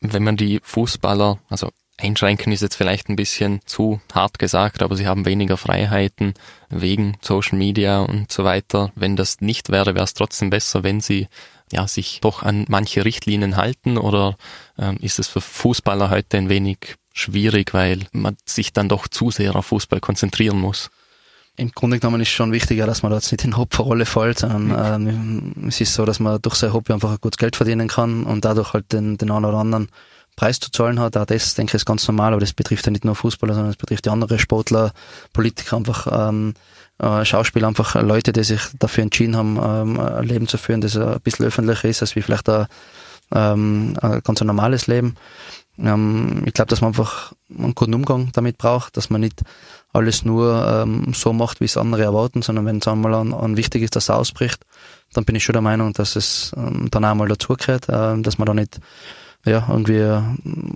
Wenn man die Fußballer, also einschränken ist jetzt vielleicht ein bisschen zu hart gesagt, aber sie haben weniger Freiheiten wegen Social Media und so weiter. Wenn das nicht wäre, wäre es trotzdem besser, wenn sie ja, sich doch an manche Richtlinien halten oder ähm, ist es für Fußballer heute ein wenig schwierig, weil man sich dann doch zu sehr auf Fußball konzentrieren muss? Im Grunde genommen ist schon wichtiger, dass man da jetzt nicht in Hopferrolle fällt, ähm, es ist so, dass man durch sein Hobby einfach ein gutes Geld verdienen kann und dadurch halt den, den einen oder anderen Preis zu zahlen hat. Auch das, denke ich, ist ganz normal, aber das betrifft ja nicht nur Fußballer, sondern es betrifft die andere Sportler, Politiker, einfach ähm, äh, Schauspieler, einfach Leute, die sich dafür entschieden haben, ähm, ein Leben zu führen, das ein bisschen öffentlicher ist, als wie vielleicht ein, ähm, ein ganz normales Leben. Ähm, ich glaube, dass man einfach einen guten Umgang damit braucht, dass man nicht alles nur ähm, so macht, wie es andere erwarten, sondern wenn es einmal an, an wichtig ist, dass es ausbricht, dann bin ich schon der Meinung, dass es ähm, dann einmal dazugehört, äh, dass man da nicht ja, irgendwie äh,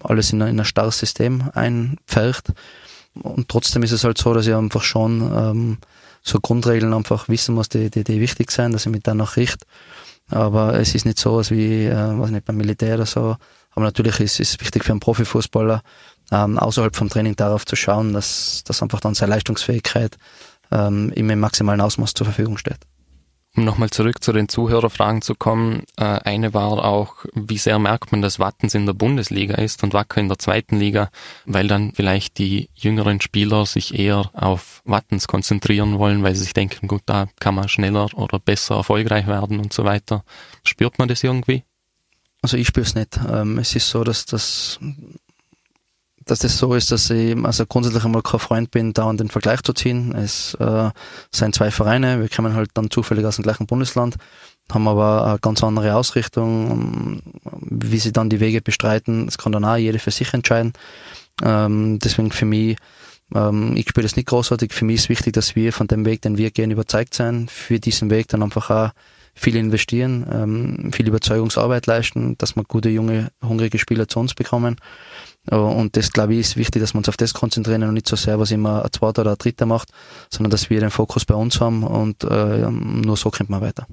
alles in, in ein starres System einpfercht. Und trotzdem ist es halt so, dass ich einfach schon ähm, so Grundregeln einfach wissen muss, die, die, die wichtig sind, dass ich mich danach richte. Aber es ist nicht so, als wie, äh, was nicht, beim Militär oder so. Aber natürlich ist es wichtig für einen Profifußballer, ähm, außerhalb vom Training darauf zu schauen, dass, dass einfach dann seine Leistungsfähigkeit ähm, immer im maximalen Ausmaß zur Verfügung steht. Um nochmal zurück zu den Zuhörerfragen zu kommen, äh, eine war auch, wie sehr merkt man, dass Wattens in der Bundesliga ist und Wacker in der zweiten Liga, weil dann vielleicht die jüngeren Spieler sich eher auf Wattens konzentrieren wollen, weil sie sich denken, gut, da kann man schneller oder besser erfolgreich werden und so weiter. Spürt man das irgendwie? Also ich spüre es nicht. Ähm, es ist so, dass das dass das so ist, dass ich also grundsätzlich einmal kein Freund bin, da an den Vergleich zu ziehen. Es äh, sind zwei Vereine, wir kommen halt dann zufällig aus dem gleichen Bundesland, haben aber eine ganz andere Ausrichtung, wie sie dann die Wege bestreiten. Das kann dann auch jeder für sich entscheiden. Ähm, deswegen für mich, ähm, ich spüre das nicht großartig. Für mich ist wichtig, dass wir von dem Weg, den wir gehen, überzeugt sein. Für diesen Weg dann einfach auch viel investieren, ähm, viel Überzeugungsarbeit leisten, dass wir gute, junge, hungrige Spieler zu uns bekommen. Und das, glaube ich, ist wichtig, dass wir uns auf das konzentrieren und nicht so sehr, was immer ein zweiter oder ein dritter macht, sondern dass wir den Fokus bei uns haben und äh, nur so kommt man weiter.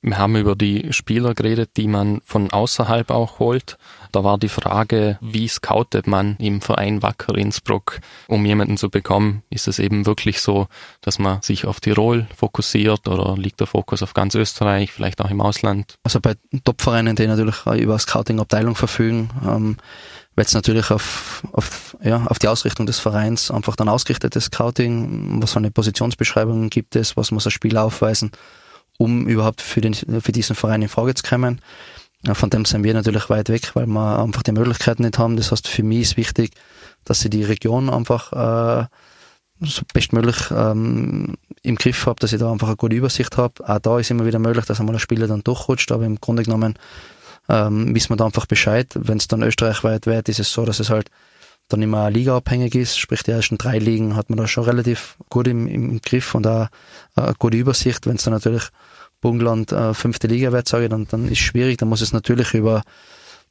Wir haben über die Spieler geredet, die man von außerhalb auch holt. Da war die Frage, wie scoutet man im Verein Wacker Innsbruck, um jemanden zu bekommen? Ist es eben wirklich so, dass man sich auf Tirol fokussiert oder liegt der Fokus auf ganz Österreich, vielleicht auch im Ausland? Also bei Topvereinen, die natürlich über Scouting-Abteilung verfügen, ähm, wird es natürlich auf, auf, ja, auf die Ausrichtung des Vereins einfach dann ausgerichtetes Scouting, was für eine Positionsbeschreibung gibt es, was muss ein Spieler aufweisen, um überhaupt für, den, für diesen Verein in Frage zu kommen. Von dem sind wir natürlich weit weg, weil wir einfach die Möglichkeiten nicht haben. Das heißt, für mich ist wichtig, dass ich die Region einfach äh, so bestmöglich ähm, im Griff habe, dass ich da einfach eine gute Übersicht habe. Auch da ist immer wieder möglich, dass einmal ein Spieler dann durchrutscht, aber im Grunde genommen ähm, wissen wir da einfach Bescheid. Wenn es dann österreichweit wird, ist es so, dass es halt dann immer ligaabhängig ist, sprich die ersten drei Ligen hat man da schon relativ gut im, im Griff und auch eine gute Übersicht. Wenn es dann natürlich Burgenland äh, fünfte Liga wird, sage ich, dann, dann ist es schwierig. Dann muss es natürlich über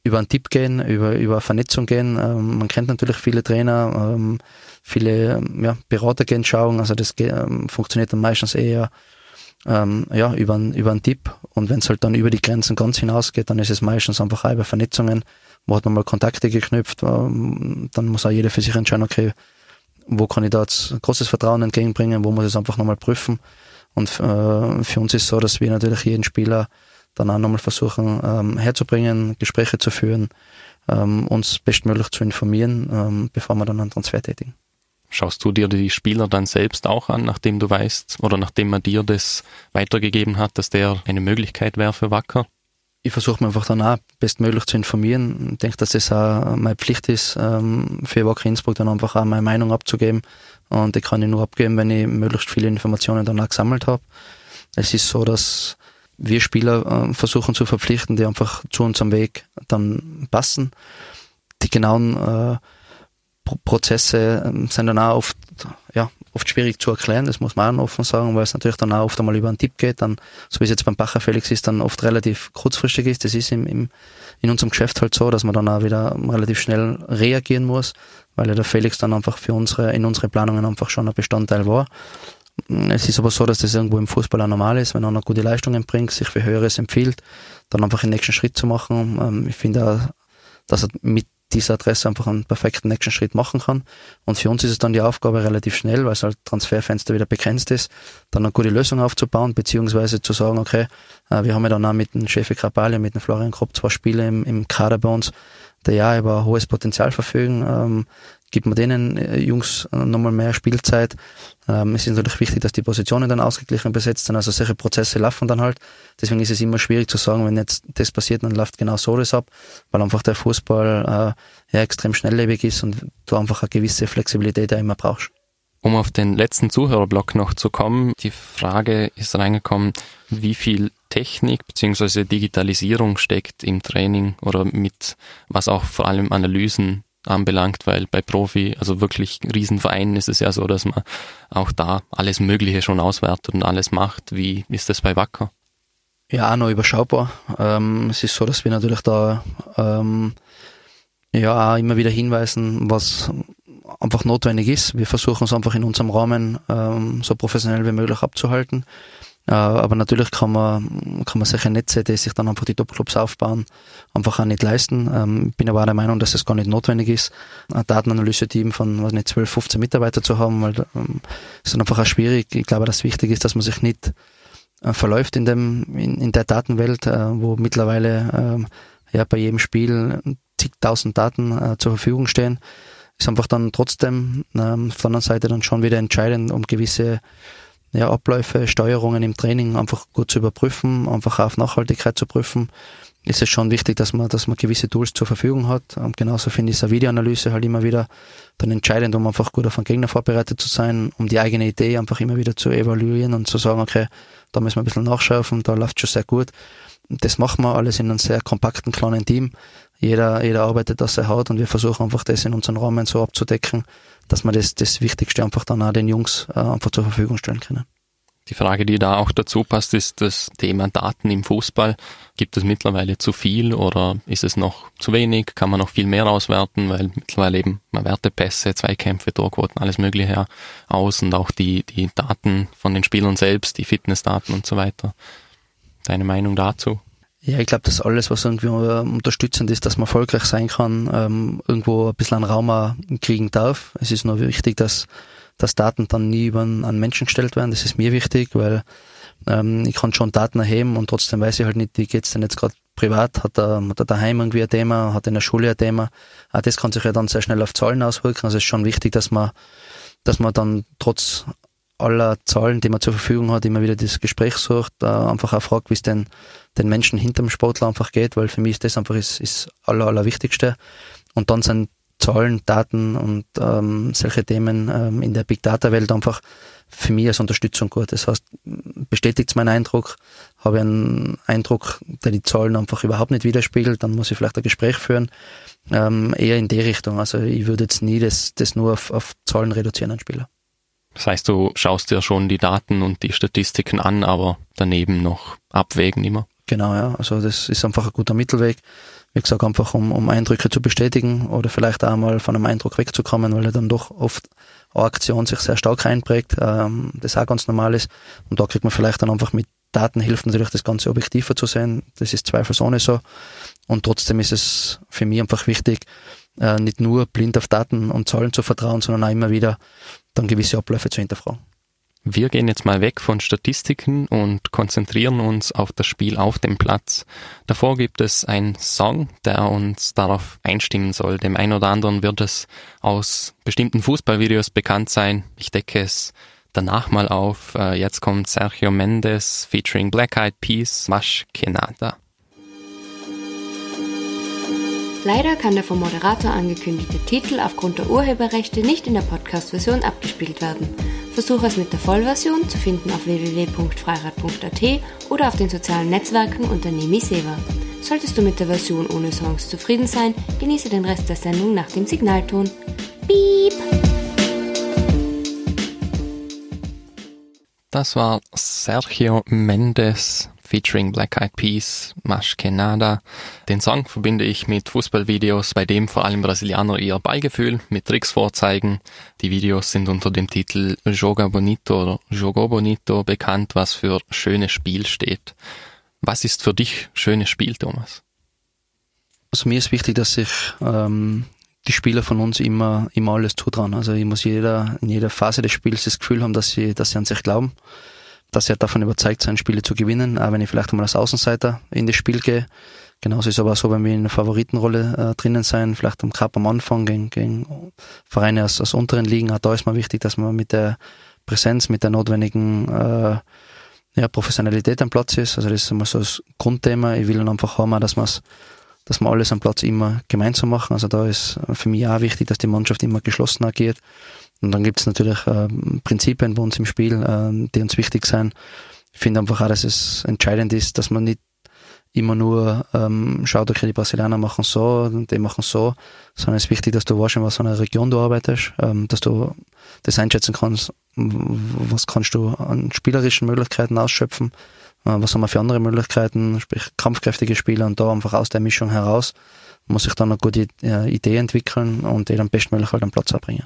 über einen Tipp gehen, über über Vernetzung gehen. Ähm, man kennt natürlich viele Trainer, ähm, viele ja, Berater gehen schauen. Also das ähm, funktioniert dann meistens eher ähm, ja, über, einen, über einen Tipp. Und wenn es halt dann über die Grenzen ganz hinausgeht, dann ist es meistens einfach auch über Vernetzungen, wo hat man mal Kontakte geknüpft, ähm, dann muss auch jeder für sich entscheiden, okay, wo kann ich da jetzt großes Vertrauen entgegenbringen, wo muss ich es einfach nochmal prüfen. Und äh, für uns ist so, dass wir natürlich jeden Spieler dann auch nochmal versuchen ähm, herzubringen, Gespräche zu führen, ähm, uns bestmöglich zu informieren, ähm, bevor wir dann einen Transfer tätigen. Schaust du dir die Spieler dann selbst auch an, nachdem du weißt oder nachdem man dir das weitergegeben hat, dass der eine Möglichkeit wäre für Wacker? Ich versuche mich einfach dann auch bestmöglich zu informieren. Ich denke, dass das auch meine Pflicht ist, ähm, für Wacker Innsbruck dann einfach auch meine Meinung abzugeben. Und die kann ich nur abgeben, wenn ich möglichst viele Informationen dann auch gesammelt habe. Es ist so, dass wir Spieler äh, versuchen zu verpflichten, die einfach zu unserem Weg dann passen. Die genauen äh, Prozesse ähm, sind dann auch oft, ja, oft schwierig zu erklären, das muss man auch offen sagen, weil es natürlich dann auch oft einmal über einen Tipp geht, dann, so wie es jetzt beim Bacher Felix ist, dann oft relativ kurzfristig ist. Das ist im, im, in unserem Geschäft halt so, dass man dann auch wieder relativ schnell reagieren muss, weil ja der Felix dann einfach für unsere, in unsere Planungen einfach schon ein Bestandteil war. Es ist aber so, dass das irgendwo im Fußball auch normal ist, wenn einer gute Leistungen bringt, sich für Höheres empfiehlt, dann einfach den nächsten Schritt zu machen. Ähm, ich finde auch, dass er mit dieser Adresse einfach einen perfekten nächsten Schritt machen kann. Und für uns ist es dann die Aufgabe relativ schnell, weil es halt Transferfenster wieder begrenzt ist, dann eine gute Lösung aufzubauen, beziehungsweise zu sagen, okay, äh, wir haben ja dann auch mit dem Chef Krapali, mit dem Florian Kropp zwei Spiele im, im Kader bei uns, der ja über hohes Potenzial verfügen. Ähm, gibt man denen äh, Jungs nochmal mehr Spielzeit. Ähm, es ist natürlich wichtig, dass die Positionen dann ausgeglichen besetzt sind, also solche Prozesse laufen dann halt. Deswegen ist es immer schwierig zu sagen, wenn jetzt das passiert, dann läuft genau so das ab, weil einfach der Fußball äh, ja extrem schnelllebig ist und du einfach eine gewisse Flexibilität auch immer brauchst. Um auf den letzten Zuhörerblock noch zu kommen, die Frage ist reingekommen, wie viel Technik bzw. Digitalisierung steckt im Training oder mit was auch vor allem Analysen anbelangt, weil bei Profi, also wirklich Riesenvereinen ist es ja so, dass man auch da alles Mögliche schon auswertet und alles macht. Wie ist das bei Wacker? Ja, auch noch überschaubar. Ähm, es ist so, dass wir natürlich da ähm, ja immer wieder hinweisen, was einfach notwendig ist. Wir versuchen es einfach in unserem Rahmen ähm, so professionell wie möglich abzuhalten. Äh, aber natürlich kann man, kann man solche Netze, die sich dann einfach die Topclubs aufbauen, einfach auch nicht leisten. Ähm, bin aber auch der Meinung, dass es gar nicht notwendig ist, ein Datenanalyse-Team von, was nicht, 12, 15 Mitarbeiter zu haben, weil ähm, ist dann einfach auch schwierig. Ich glaube, dass wichtig ist, dass man sich nicht äh, verläuft in dem, in, in der Datenwelt, äh, wo mittlerweile, äh, ja, bei jedem Spiel zigtausend Daten äh, zur Verfügung stehen. Ist einfach dann trotzdem ähm, auf der Seite dann schon wieder entscheidend, um gewisse ja, Abläufe, Steuerungen im Training einfach gut zu überprüfen, einfach auf Nachhaltigkeit zu prüfen, ist es schon wichtig, dass man, dass man gewisse Tools zur Verfügung hat. Und genauso finde ich eine Videoanalyse halt immer wieder dann entscheidend, um einfach gut auf den Gegner vorbereitet zu sein, um die eigene Idee einfach immer wieder zu evaluieren und zu sagen, okay, da müssen wir ein bisschen nachschärfen, da läuft schon sehr gut. Das machen wir alles in einem sehr kompakten, kleinen Team. Jeder, jeder arbeitet, dass er hat und wir versuchen einfach das in unseren Rahmen so abzudecken, dass wir das, das Wichtigste einfach dann auch den Jungs äh, einfach zur Verfügung stellen können. Die Frage, die da auch dazu passt, ist das Thema Daten im Fußball. Gibt es mittlerweile zu viel oder ist es noch zu wenig? Kann man noch viel mehr auswerten? Weil mittlerweile eben man wertet Pässe, Zweikämpfe, Torquoten, alles Mögliche aus und auch die, die Daten von den Spielern selbst, die Fitnessdaten und so weiter. Deine Meinung dazu? Ja, ich glaube, dass alles, was irgendwie äh, unterstützend ist, dass man erfolgreich sein kann, ähm, irgendwo ein bisschen an Raum kriegen darf. Es ist nur wichtig, dass, dass Daten dann nie über einen Menschen gestellt werden. Das ist mir wichtig, weil ähm, ich kann schon Daten erheben und trotzdem weiß ich halt nicht, wie geht's denn jetzt gerade privat, hat er, hat er daheim irgendwie ein Thema, hat in der Schule ein Thema. Auch das kann sich ja dann sehr schnell auf Zahlen auswirken. Also es ist schon wichtig, dass man, dass man dann trotz aller Zahlen, die man zur Verfügung hat, immer wieder das Gespräch sucht, äh, einfach auch fragt, wie es denn den Menschen hinterm Sportler einfach geht, weil für mich ist das einfach das, ist aller, allerwichtigste. Und dann sind Zahlen, Daten und ähm, solche Themen ähm, in der Big Data Welt einfach für mich als Unterstützung gut. Das heißt, bestätigt es meinen Eindruck, habe ich einen Eindruck, der die Zahlen einfach überhaupt nicht widerspiegelt, dann muss ich vielleicht ein Gespräch führen. Ähm, eher in die Richtung. Also ich würde jetzt nie das, das nur auf, auf Zahlen reduzieren, ein Spieler. Das heißt, du schaust dir schon die Daten und die Statistiken an, aber daneben noch abwägen immer. Genau, ja. Also das ist einfach ein guter Mittelweg. Wie gesagt, einfach um, um Eindrücke zu bestätigen oder vielleicht auch mal von einem Eindruck wegzukommen, weil er dann doch oft eine Aktion sich sehr stark einprägt, ähm, das auch ganz normal ist. Und da kriegt man vielleicht dann einfach mit Datenhilfen natürlich das Ganze objektiver zu sehen. Das ist zweifelsohne so. Und trotzdem ist es für mich einfach wichtig, äh, nicht nur blind auf Daten und Zahlen zu vertrauen, sondern auch immer wieder dann gewisse Abläufe zu hinterfragen. Wir gehen jetzt mal weg von Statistiken und konzentrieren uns auf das Spiel auf dem Platz. Davor gibt es einen Song, der uns darauf einstimmen soll. Dem einen oder anderen wird es aus bestimmten Fußballvideos bekannt sein. Ich decke es danach mal auf. Äh, jetzt kommt Sergio Mendes featuring Black Eyed Peas, Mash Kenada. Leider kann der vom Moderator angekündigte Titel aufgrund der Urheberrechte nicht in der Podcast-Version abgespielt werden. Versuche es mit der Vollversion zu finden auf www.freirad.at oder auf den sozialen Netzwerken unter Nemi Seva. Solltest du mit der Version ohne Songs zufrieden sein, genieße den Rest der Sendung nach dem Signalton. Piep! Das war Sergio Mendes featuring Black Eyed Peas, Mas que nada. Den Song verbinde ich mit Fußballvideos, bei dem vor allem Brasilianer ihr Ballgefühl mit Tricks vorzeigen. Die Videos sind unter dem Titel Joga Bonito oder Jogo Bonito bekannt, was für schönes Spiel steht. Was ist für dich schönes Spiel, Thomas? Also mir ist wichtig, dass sich ähm, die Spieler von uns immer, immer alles zutrauen. Also ich muss jeder, in jeder Phase des Spiels das Gefühl haben, dass sie, dass sie an sich glauben, dass sie davon überzeugt sind, Spiele zu gewinnen, auch wenn ich vielleicht einmal als Außenseiter in das Spiel gehe. Genauso ist aber so, wenn wir in der Favoritenrolle äh, drinnen sein, vielleicht am Cup am Anfang gegen, gegen Vereine aus, aus unteren Ligen. Auch da ist mir wichtig, dass man mit der Präsenz, mit der notwendigen äh, ja, Professionalität am Platz ist. Also das ist immer so das Grundthema. Ich will dann einfach haben, dass man dass alles am Platz immer gemeinsam machen. Also da ist für mich auch wichtig, dass die Mannschaft immer geschlossen agiert. Und dann gibt es natürlich äh, Prinzipien bei uns im Spiel, äh, die uns wichtig sind. Ich finde einfach auch, dass es entscheidend ist, dass man nicht immer nur ähm, schaut, okay, die Brasilianer machen so die machen so, sondern es ist wichtig, dass du weißt, in was einer Region du arbeitest, ähm, dass du das einschätzen kannst, was kannst du an spielerischen Möglichkeiten ausschöpfen, äh, was haben wir für andere Möglichkeiten, sprich kampfkräftige Spieler und da einfach aus der Mischung heraus muss ich dann eine gute äh, Idee entwickeln und die dann bestmöglich halt am Platz abbringen.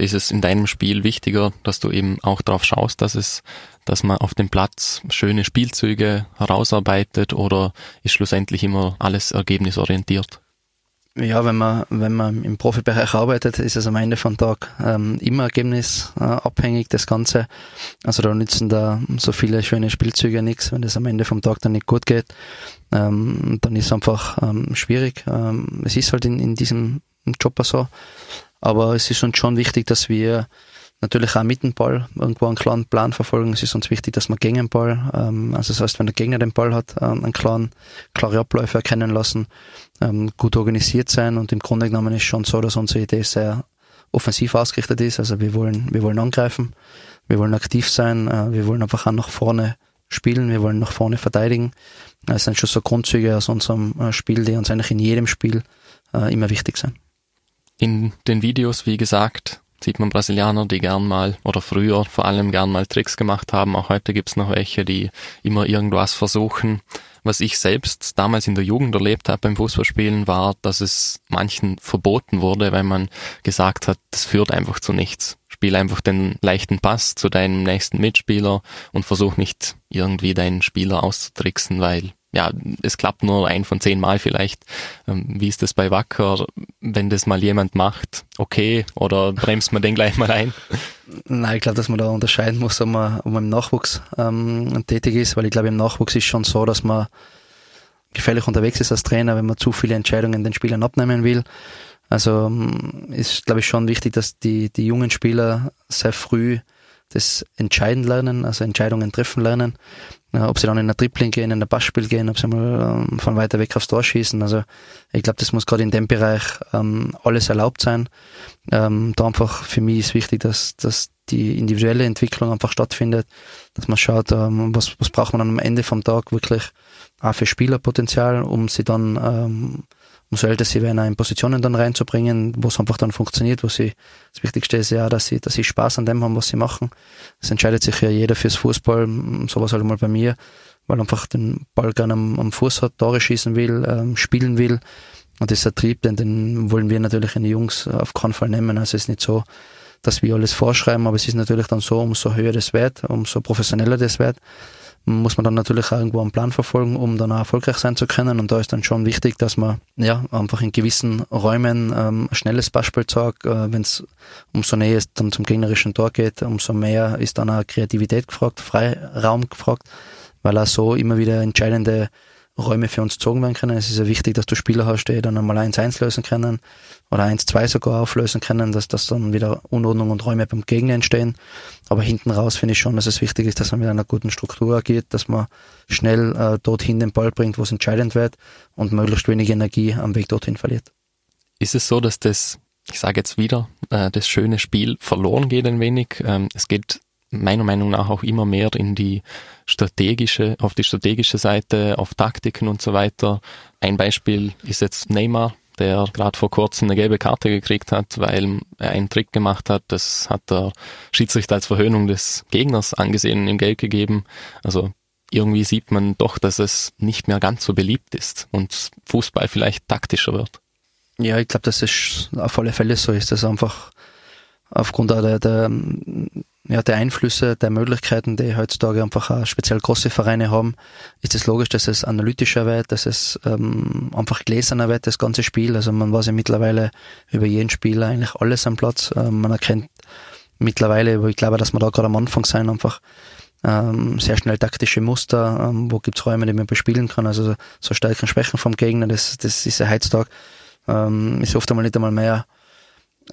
Ist es in deinem Spiel wichtiger, dass du eben auch darauf schaust, dass es, dass man auf dem Platz schöne Spielzüge herausarbeitet oder ist schlussendlich immer alles ergebnisorientiert? ja, wenn man, wenn man im Profibereich arbeitet, ist es am Ende vom Tag ähm, immer ergebnisabhängig, das Ganze. Also da nützen da so viele schöne Spielzüge nichts, wenn das am Ende vom Tag dann nicht gut geht. Ähm, dann ist es einfach ähm, schwierig. Ähm, es ist halt in, in diesem Job so. Aber es ist uns schon wichtig, dass wir natürlich auch mit dem Ball irgendwo einen klaren Plan verfolgen. Es ist uns wichtig, dass man gegen den Ball, ähm, also das heißt, wenn der Gegner den Ball hat, ähm, einen klaren, klare Abläufe erkennen lassen, ähm, gut organisiert sein und im Grunde genommen ist schon so, dass unsere Idee sehr offensiv ausgerichtet ist. Also wir wollen, wir wollen angreifen, wir wollen aktiv sein, äh, wir wollen einfach auch nach vorne spielen, wir wollen nach vorne verteidigen. Das sind schon so Grundzüge aus unserem äh, Spiel, die uns eigentlich in jedem Spiel äh, immer wichtig sind. In den Videos, wie gesagt, sieht man Brasilianer, die gern mal oder früher vor allem gern mal Tricks gemacht haben. Auch heute gibt's noch welche, die immer irgendwas versuchen. Was ich selbst damals in der Jugend erlebt habe beim Fußballspielen, war, dass es manchen verboten wurde, weil man gesagt hat, das führt einfach zu nichts. Spiel einfach den leichten Pass zu deinem nächsten Mitspieler und versuch nicht irgendwie deinen Spieler auszutricksen, weil ja, es klappt nur ein von zehn Mal vielleicht. Ähm, wie ist das bei Wacker, wenn das mal jemand macht? Okay, oder bremst man den gleich mal ein? Nein, ich glaube, dass man da unterscheiden muss, ob man, ob man im Nachwuchs ähm, tätig ist, weil ich glaube, im Nachwuchs ist schon so, dass man gefährlich unterwegs ist als Trainer, wenn man zu viele Entscheidungen den Spielern abnehmen will. Also ähm, ist, glaube ich, schon wichtig, dass die, die jungen Spieler sehr früh das Entscheiden lernen, also Entscheidungen treffen lernen. Ja, ob sie dann in ein Tripling gehen, in ein Passspiel gehen, ob sie mal ähm, von weiter weg aufs Tor schießen. Also ich glaube, das muss gerade in dem Bereich ähm, alles erlaubt sein. Ähm, da einfach für mich ist wichtig, dass, dass die individuelle Entwicklung einfach stattfindet, dass man schaut, ähm, was, was braucht man dann am Ende vom Tag wirklich auch für Spielerpotenzial, um sie dann umso älter sie werden, in Positionen dann reinzubringen, wo es einfach dann funktioniert, wo sie, das Wichtigste ist ja, dass sie, dass sie Spaß an dem haben, was sie machen. Es entscheidet sich ja jeder fürs Fußball, sowas halt mal bei mir, weil einfach den Ball gerne am, am Fuß hat, Tore schießen will, ähm, spielen will. Und dieser Trieb, den, den wollen wir natürlich in die Jungs auf keinen Fall nehmen. Also es ist nicht so, dass wir alles vorschreiben, aber es ist natürlich dann so, umso höher das wird, umso professioneller das wird, muss man dann natürlich auch irgendwo einen Plan verfolgen, um dann auch erfolgreich sein zu können. Und da ist dann schon wichtig, dass man ja einfach in gewissen Räumen ähm, schnelles Passspiel zeigt. Äh, Wenn es umso näher es dann zum gegnerischen Tor geht, umso mehr ist dann auch Kreativität gefragt, Freiraum gefragt, weil auch so immer wieder entscheidende Räume für uns gezogen werden können. Es ist ja wichtig, dass du Spieler hast, die dann einmal 1-1 lösen können oder 1-2 sogar auflösen können, dass das dann wieder Unordnung und Räume beim Gegner entstehen. Aber hinten raus finde ich schon, dass es wichtig ist, dass man mit einer guten Struktur agiert, dass man schnell äh, dorthin den Ball bringt, wo es entscheidend wird und möglichst wenig Energie am Weg dorthin verliert. Ist es so, dass das, ich sage jetzt wieder, äh, das schöne Spiel verloren geht ein wenig? Ähm, es geht meiner Meinung nach auch immer mehr in die strategische, auf die strategische Seite, auf Taktiken und so weiter. Ein Beispiel ist jetzt Neymar, der gerade vor kurzem eine gelbe Karte gekriegt hat, weil er einen Trick gemacht hat. Das hat der Schiedsrichter als Verhöhnung des Gegners angesehen und ihm Geld gegeben. Also irgendwie sieht man doch, dass es nicht mehr ganz so beliebt ist und Fußball vielleicht taktischer wird. Ja, ich glaube, dass es auf alle Fälle so ist, dass einfach aufgrund der, der, ja, der Einflüsse, der Möglichkeiten, die heutzutage einfach auch speziell große Vereine haben, ist es logisch, dass es analytischer wird, dass es ähm, einfach gläserner wird, das ganze Spiel. Also man weiß ja mittlerweile über jeden Spieler eigentlich alles am Platz. Ähm, man erkennt mittlerweile, ich glaube, dass wir da gerade am Anfang sein, einfach ähm, sehr schnell taktische Muster, ähm, wo gibt's Räume, die man bespielen kann, also so Stärken, Schwächen vom Gegner, das, das ist ja heutzutage, ähm, ist oft einmal nicht einmal mehr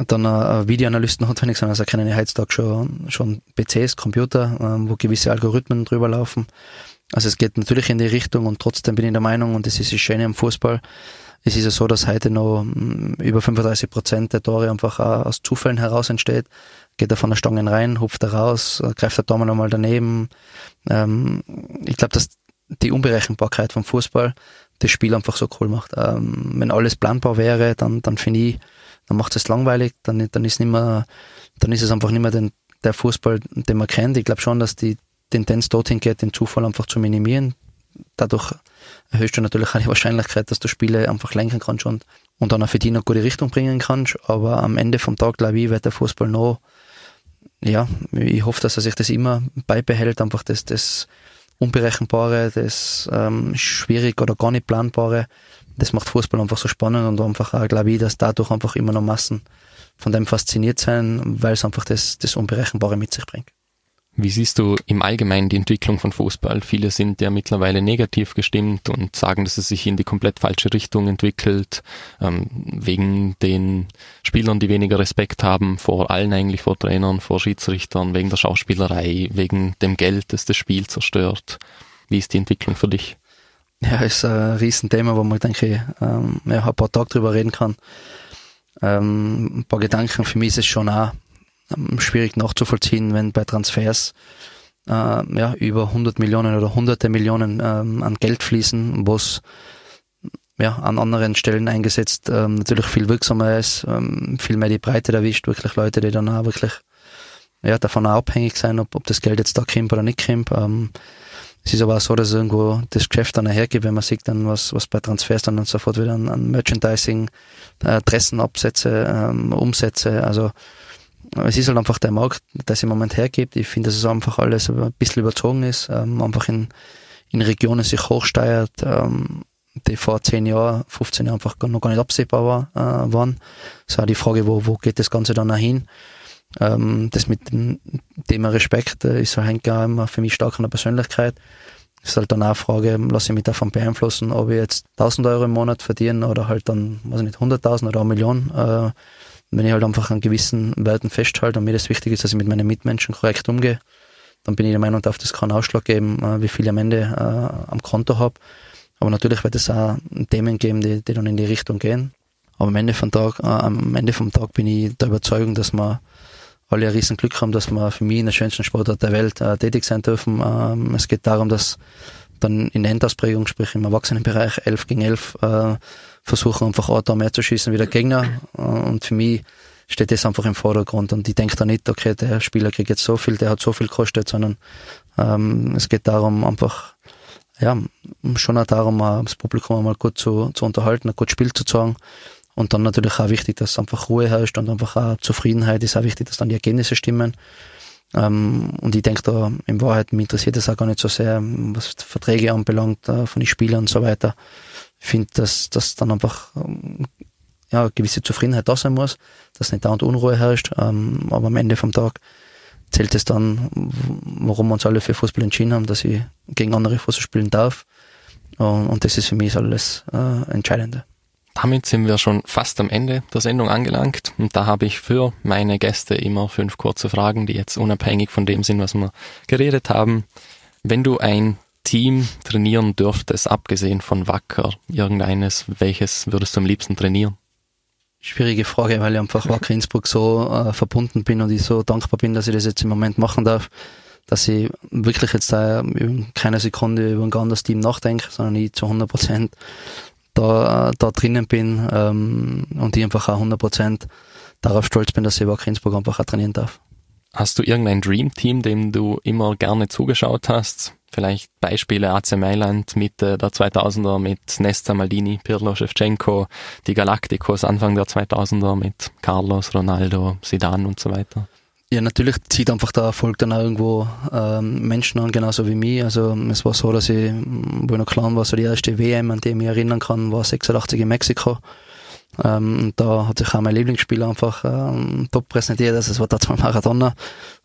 dann äh, Videoanalysten notwendig sind, also kennen heutzutage schon, schon PCs, Computer, ähm, wo gewisse Algorithmen drüber laufen. Also es geht natürlich in die Richtung und trotzdem bin ich der Meinung, und das ist das Schöne am Fußball, es ist ja so, dass heute noch mm, über 35 Prozent der Tore einfach aus Zufällen heraus entsteht. Geht er von der Stange rein, hupft er raus, greift der Daumen nochmal daneben. Ähm, ich glaube, dass die Unberechenbarkeit vom Fußball das Spiel einfach so cool macht. Ähm, wenn alles planbar wäre, dann, dann finde ich, dann macht es langweilig, dann, dann ist nicht mehr, dann ist es einfach nicht mehr den, der Fußball, den man kennt. Ich glaube schon, dass die Tendenz dorthin geht, den Zufall einfach zu minimieren. Dadurch erhöhst du natürlich auch die Wahrscheinlichkeit, dass du Spiele einfach lenken kannst und, und dann auch für die eine gute Richtung bringen kannst. Aber am Ende vom Tag, glaube ich, wird der Fußball noch, ja, ich hoffe, dass er sich das immer beibehält, einfach das, das Unberechenbare, das ähm, schwierig oder gar nicht planbare das macht Fußball einfach so spannend und einfach auch, glaube ich, dass dadurch einfach immer noch Massen von dem fasziniert sein, weil es einfach das, das Unberechenbare mit sich bringt. Wie siehst du im Allgemeinen die Entwicklung von Fußball? Viele sind ja mittlerweile negativ gestimmt und sagen, dass es sich in die komplett falsche Richtung entwickelt, ähm, wegen den Spielern, die weniger Respekt haben, vor allen eigentlich, vor Trainern, vor Schiedsrichtern, wegen der Schauspielerei, wegen dem Geld, das das Spiel zerstört. Wie ist die Entwicklung für dich? Ja, ist ein Riesenthema, wo man, denke ich, ähm, ja, ein paar Tage drüber reden kann. Ähm, ein paar Gedanken, für mich ist es schon auch ähm, schwierig nachzuvollziehen, wenn bei Transfers äh, ja, über 100 Millionen oder hunderte Millionen ähm, an Geld fließen, was ja, an anderen Stellen eingesetzt ähm, natürlich viel wirksamer ist, ähm, viel mehr die Breite erwischt, wirklich Leute, die dann auch wirklich ja, davon auch abhängig sein, ob, ob das Geld jetzt da kommt oder nicht kommt. Ähm, es ist aber auch so, dass irgendwo das Geschäft dann hergibt, wenn man sieht dann, was, was bei Transfers dann sofort wieder an, an Merchandising, äh, Adressenabsätze, ähm, Umsätze, also es ist halt einfach der Markt, der es im Moment hergibt. Ich finde, dass es einfach alles ein bisschen überzogen ist, ähm, einfach in, in Regionen sich hochsteuert, ähm, die vor 10 Jahren, 15 Jahren einfach noch gar nicht absehbar war, äh, waren. Es ist auch die Frage, wo, wo geht das Ganze dann hin? Ähm, das mit dem Thema Respekt äh, ist halt immer für mich stark an der Persönlichkeit. Es ist halt dann auch eine Frage, lasse ich mich davon beeinflussen, ob ich jetzt 1000 Euro im Monat verdiene oder halt dann, weiß ich nicht, 100.000 oder eine Million. Äh, wenn ich halt einfach an gewissen Werten festhalte und mir das wichtig ist, dass ich mit meinen Mitmenschen korrekt umgehe, dann bin ich der Meinung, darf das keinen Ausschlag geben, äh, wie viel ich am Ende äh, am Konto habe. Aber natürlich wird es auch Themen geben, die, die dann in die Richtung gehen. Aber am Ende vom Tag, äh, am Ende vom Tag bin ich der Überzeugung, dass man alle ein riesen Glück haben, dass wir für mich in der schönsten Sportart der Welt äh, tätig sein dürfen. Ähm, es geht darum, dass dann in der Endausprägung, sprich im Erwachsenenbereich 11 gegen 11 äh, versuchen einfach auch da mehr zu schießen wie der Gegner. Äh, und für mich steht das einfach im Vordergrund. Und ich denke da nicht, okay, der Spieler kriegt jetzt so viel, der hat so viel gekostet, sondern ähm, es geht darum, einfach ja, schon auch darum, äh, das Publikum einmal gut zu, zu unterhalten, ein gutes Spiel zu zeigen und dann natürlich auch wichtig, dass einfach Ruhe herrscht und einfach auch Zufriedenheit ist auch wichtig, dass dann die Ergebnisse stimmen. Ähm, und ich denke da, in Wahrheit, mich interessiert das auch gar nicht so sehr, was Verträge anbelangt, äh, von den Spielern und so weiter. Ich finde, dass, dass dann einfach ähm, ja, gewisse Zufriedenheit da sein muss, dass nicht da und Unruhe herrscht. Ähm, aber am Ende vom Tag zählt es dann, warum wir uns alle für Fußball entschieden haben, dass ich gegen andere Fußball spielen darf. Und, und das ist für mich alles äh, Entscheidende. Damit sind wir schon fast am Ende der Sendung angelangt. Und da habe ich für meine Gäste immer fünf kurze Fragen, die jetzt unabhängig von dem sind, was wir geredet haben. Wenn du ein Team trainieren dürftest, abgesehen von Wacker, irgendeines, welches würdest du am liebsten trainieren? Schwierige Frage, weil ich einfach Wacker Innsbruck so äh, verbunden bin und ich so dankbar bin, dass ich das jetzt im Moment machen darf, dass ich wirklich jetzt da keine Sekunde über ein anderes Team nachdenke, sondern ich zu 100 Prozent da, da drinnen bin ähm, und ich einfach auch 100% darauf stolz bin, dass ich über Innsbruck einfach auch trainieren darf. Hast du irgendein Dream-Team, dem du immer gerne zugeschaut hast? Vielleicht Beispiele AC Mailand Mitte der 2000er mit Nesta Maldini, Pirlo Shevchenko, die Galacticos Anfang der 2000er mit Carlos, Ronaldo, Zidane und so weiter. Ja, natürlich zieht einfach der Erfolg dann auch irgendwo ähm, Menschen an, genauso wie mich. Also es war so, dass ich, wo ich noch klein war, so die erste WM, an die ich mich erinnern kann, war 86 in Mexiko. Ähm, da hat sich auch mein Lieblingsspieler einfach ähm, top präsentiert. Also es war da zwar Maradona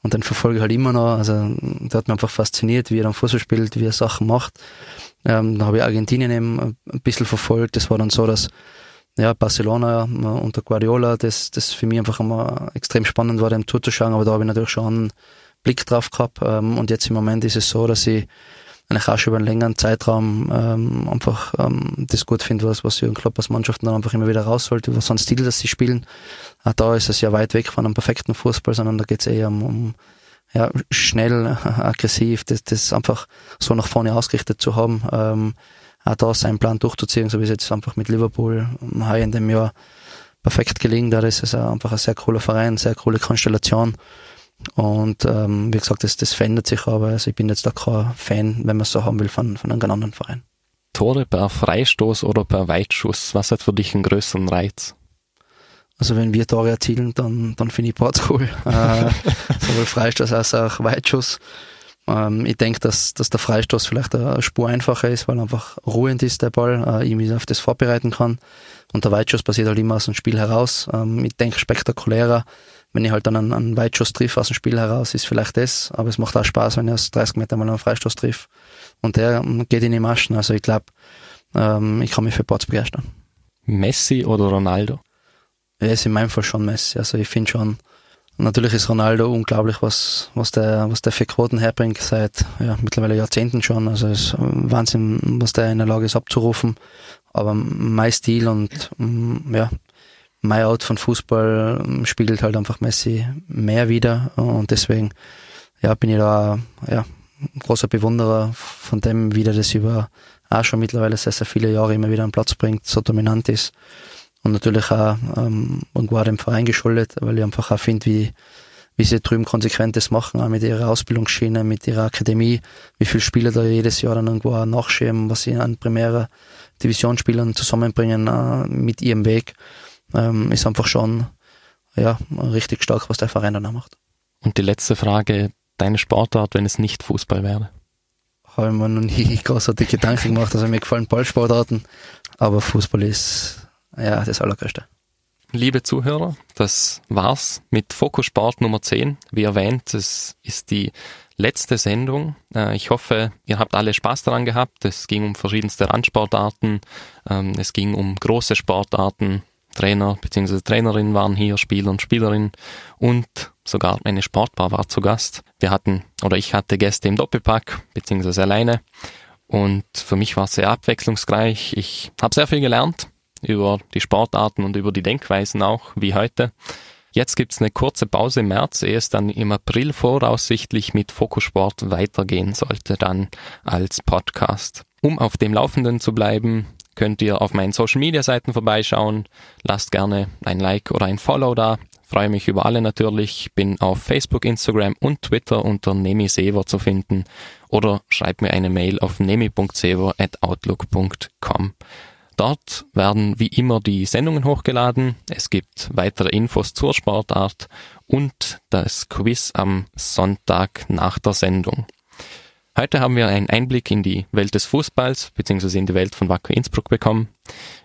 und den verfolge ich halt immer noch. Also der hat mich einfach fasziniert, wie er dann Fußball spielt, wie er Sachen macht. Ähm, dann habe ich Argentinien eben ein bisschen verfolgt. Das war dann so, dass ja, Barcelona äh, unter Guardiola, das, das für mich einfach immer extrem spannend war, dem zuzuschauen, aber da habe ich natürlich schon einen Blick drauf gehabt. Ähm, und jetzt im Moment ist es so, dass ich eigentlich auch schon über einen längeren Zeitraum ähm, einfach ähm, das gut finde, was, was Jürgen Klopp als Mannschaften dann einfach immer wieder rausholt, was so ein Stil, das sie spielen. Auch da ist es ja weit weg von einem perfekten Fußball, sondern da geht es eher um, um ja, schnell, aggressiv, das, das einfach so nach vorne ausgerichtet zu haben. Ähm, auch da seinen Plan durchzuziehen, so wie es jetzt einfach mit Liverpool heuer in dem Jahr perfekt gelingen. Da ist es einfach ein sehr cooler Verein, sehr coole Konstellation. Und ähm, wie gesagt, das, das verändert sich aber. Also ich bin jetzt da kein Fan, wenn man es so haben will, von, von einem anderen Verein. Tore per Freistoß oder per Weitschuss, was hat für dich einen größeren Reiz? Also wenn wir Tore erzielen, dann, dann finde ich Ports cool. äh, sowohl Freistoß als auch Weitschuss. Ähm, ich denke, dass, dass der Freistoß vielleicht eine Spur einfacher ist, weil einfach ruhend ist der Ball, äh, ich mich auf das vorbereiten kann. Und der Weitschuss passiert halt immer aus dem Spiel heraus. Ähm, ich denke, spektakulärer, wenn ich halt dann einen, einen Weitschuss triff aus dem Spiel heraus, ist vielleicht das. Aber es macht auch Spaß, wenn ich aus 30 Meter mal einen Freistoß triff. Und der ähm, geht in die Maschen. Also ich glaube, ähm, ich kann mich für Ports begeistern. Messi oder Ronaldo? Ja, ist in meinem Fall schon Messi. Also ich finde schon, Natürlich ist Ronaldo unglaublich, was, was der, was der für Quoten herbringt, seit, ja, mittlerweile Jahrzehnten schon. Also es ist Wahnsinn, was der in der Lage ist abzurufen. Aber mein Stil und, mm, ja, mein Out von Fußball mm, spiegelt halt einfach Messi mehr wieder. Und deswegen, ja, bin ich da, ja, großer Bewunderer von dem, wie der das über auch schon mittlerweile sehr, sehr viele Jahre immer wieder an Platz bringt, so dominant ist und natürlich auch ähm, auch dem Verein geschuldet, weil ich einfach auch finde, wie, wie sie drüben konsequent das machen, auch mit ihrer Ausbildungsschiene, mit ihrer Akademie, wie viele Spieler da jedes Jahr dann irgendwo auch nachschirmen, was sie an primärer Divisionsspielern zusammenbringen äh, mit ihrem Weg, ähm, ist einfach schon ja, richtig stark, was der Verein dann auch macht. Und die letzte Frage, deine Sportart, wenn es nicht Fußball wäre? Habe ich mir noch nie großartig Gedanken gemacht, also mir gefallen Ballsportarten, aber Fußball ist ja, das Allergrößte. Liebe Zuhörer, das war's mit Fokus Sport Nummer 10. Wie erwähnt, es ist die letzte Sendung. Äh, ich hoffe, ihr habt alle Spaß daran gehabt. Es ging um verschiedenste Randsportarten. Ähm, es ging um große Sportarten. Trainer bzw. Trainerinnen waren hier, Spieler und Spielerinnen und sogar eine Sportbar war zu Gast. Wir hatten oder ich hatte Gäste im Doppelpack bzw. alleine und für mich war es sehr abwechslungsreich. Ich habe sehr viel gelernt über die Sportarten und über die Denkweisen auch, wie heute. Jetzt gibt's eine kurze Pause im März, ehe es dann im April voraussichtlich mit Fokussport weitergehen sollte, dann als Podcast. Um auf dem Laufenden zu bleiben, könnt ihr auf meinen Social Media Seiten vorbeischauen. Lasst gerne ein Like oder ein Follow da. Freue mich über alle natürlich. Bin auf Facebook, Instagram und Twitter unter nemisever zu finden oder schreibt mir eine Mail auf nemi.sever@outlook.com. Dort werden wie immer die Sendungen hochgeladen. Es gibt weitere Infos zur Sportart und das Quiz am Sonntag nach der Sendung. Heute haben wir einen Einblick in die Welt des Fußballs bzw. in die Welt von Wacker Innsbruck bekommen.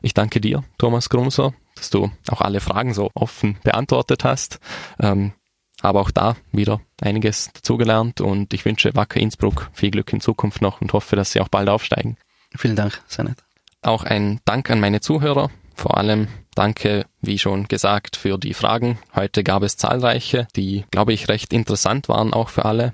Ich danke dir, Thomas Grumser, dass du auch alle Fragen so offen beantwortet hast. Ähm, habe auch da wieder einiges dazugelernt und ich wünsche Wacker Innsbruck viel Glück in Zukunft noch und hoffe, dass sie auch bald aufsteigen. Vielen Dank, sehr nett. Auch ein Dank an meine Zuhörer. Vor allem danke, wie schon gesagt, für die Fragen. Heute gab es zahlreiche, die, glaube ich, recht interessant waren auch für alle.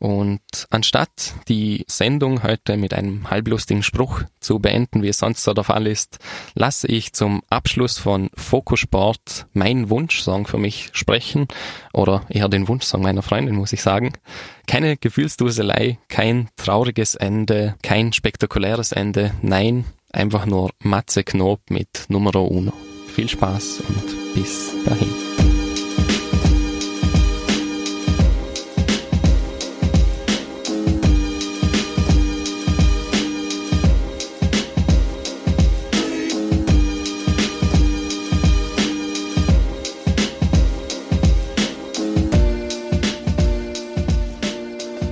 Und anstatt die Sendung heute mit einem halblustigen Spruch zu beenden, wie es sonst so der Fall ist, lasse ich zum Abschluss von Fokusport mein Wunschsong für mich sprechen oder eher den Wunschsong meiner Freundin, muss ich sagen. Keine Gefühlsduselei, kein trauriges Ende, kein spektakuläres Ende, nein, einfach nur Matze Knob mit Numero Uno. Viel Spaß und bis dahin.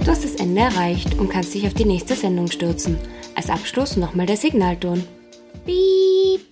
Du hast das Ende erreicht und kannst dich auf die nächste Sendung stürzen. Als Abschluss nochmal der Signalton. Piep.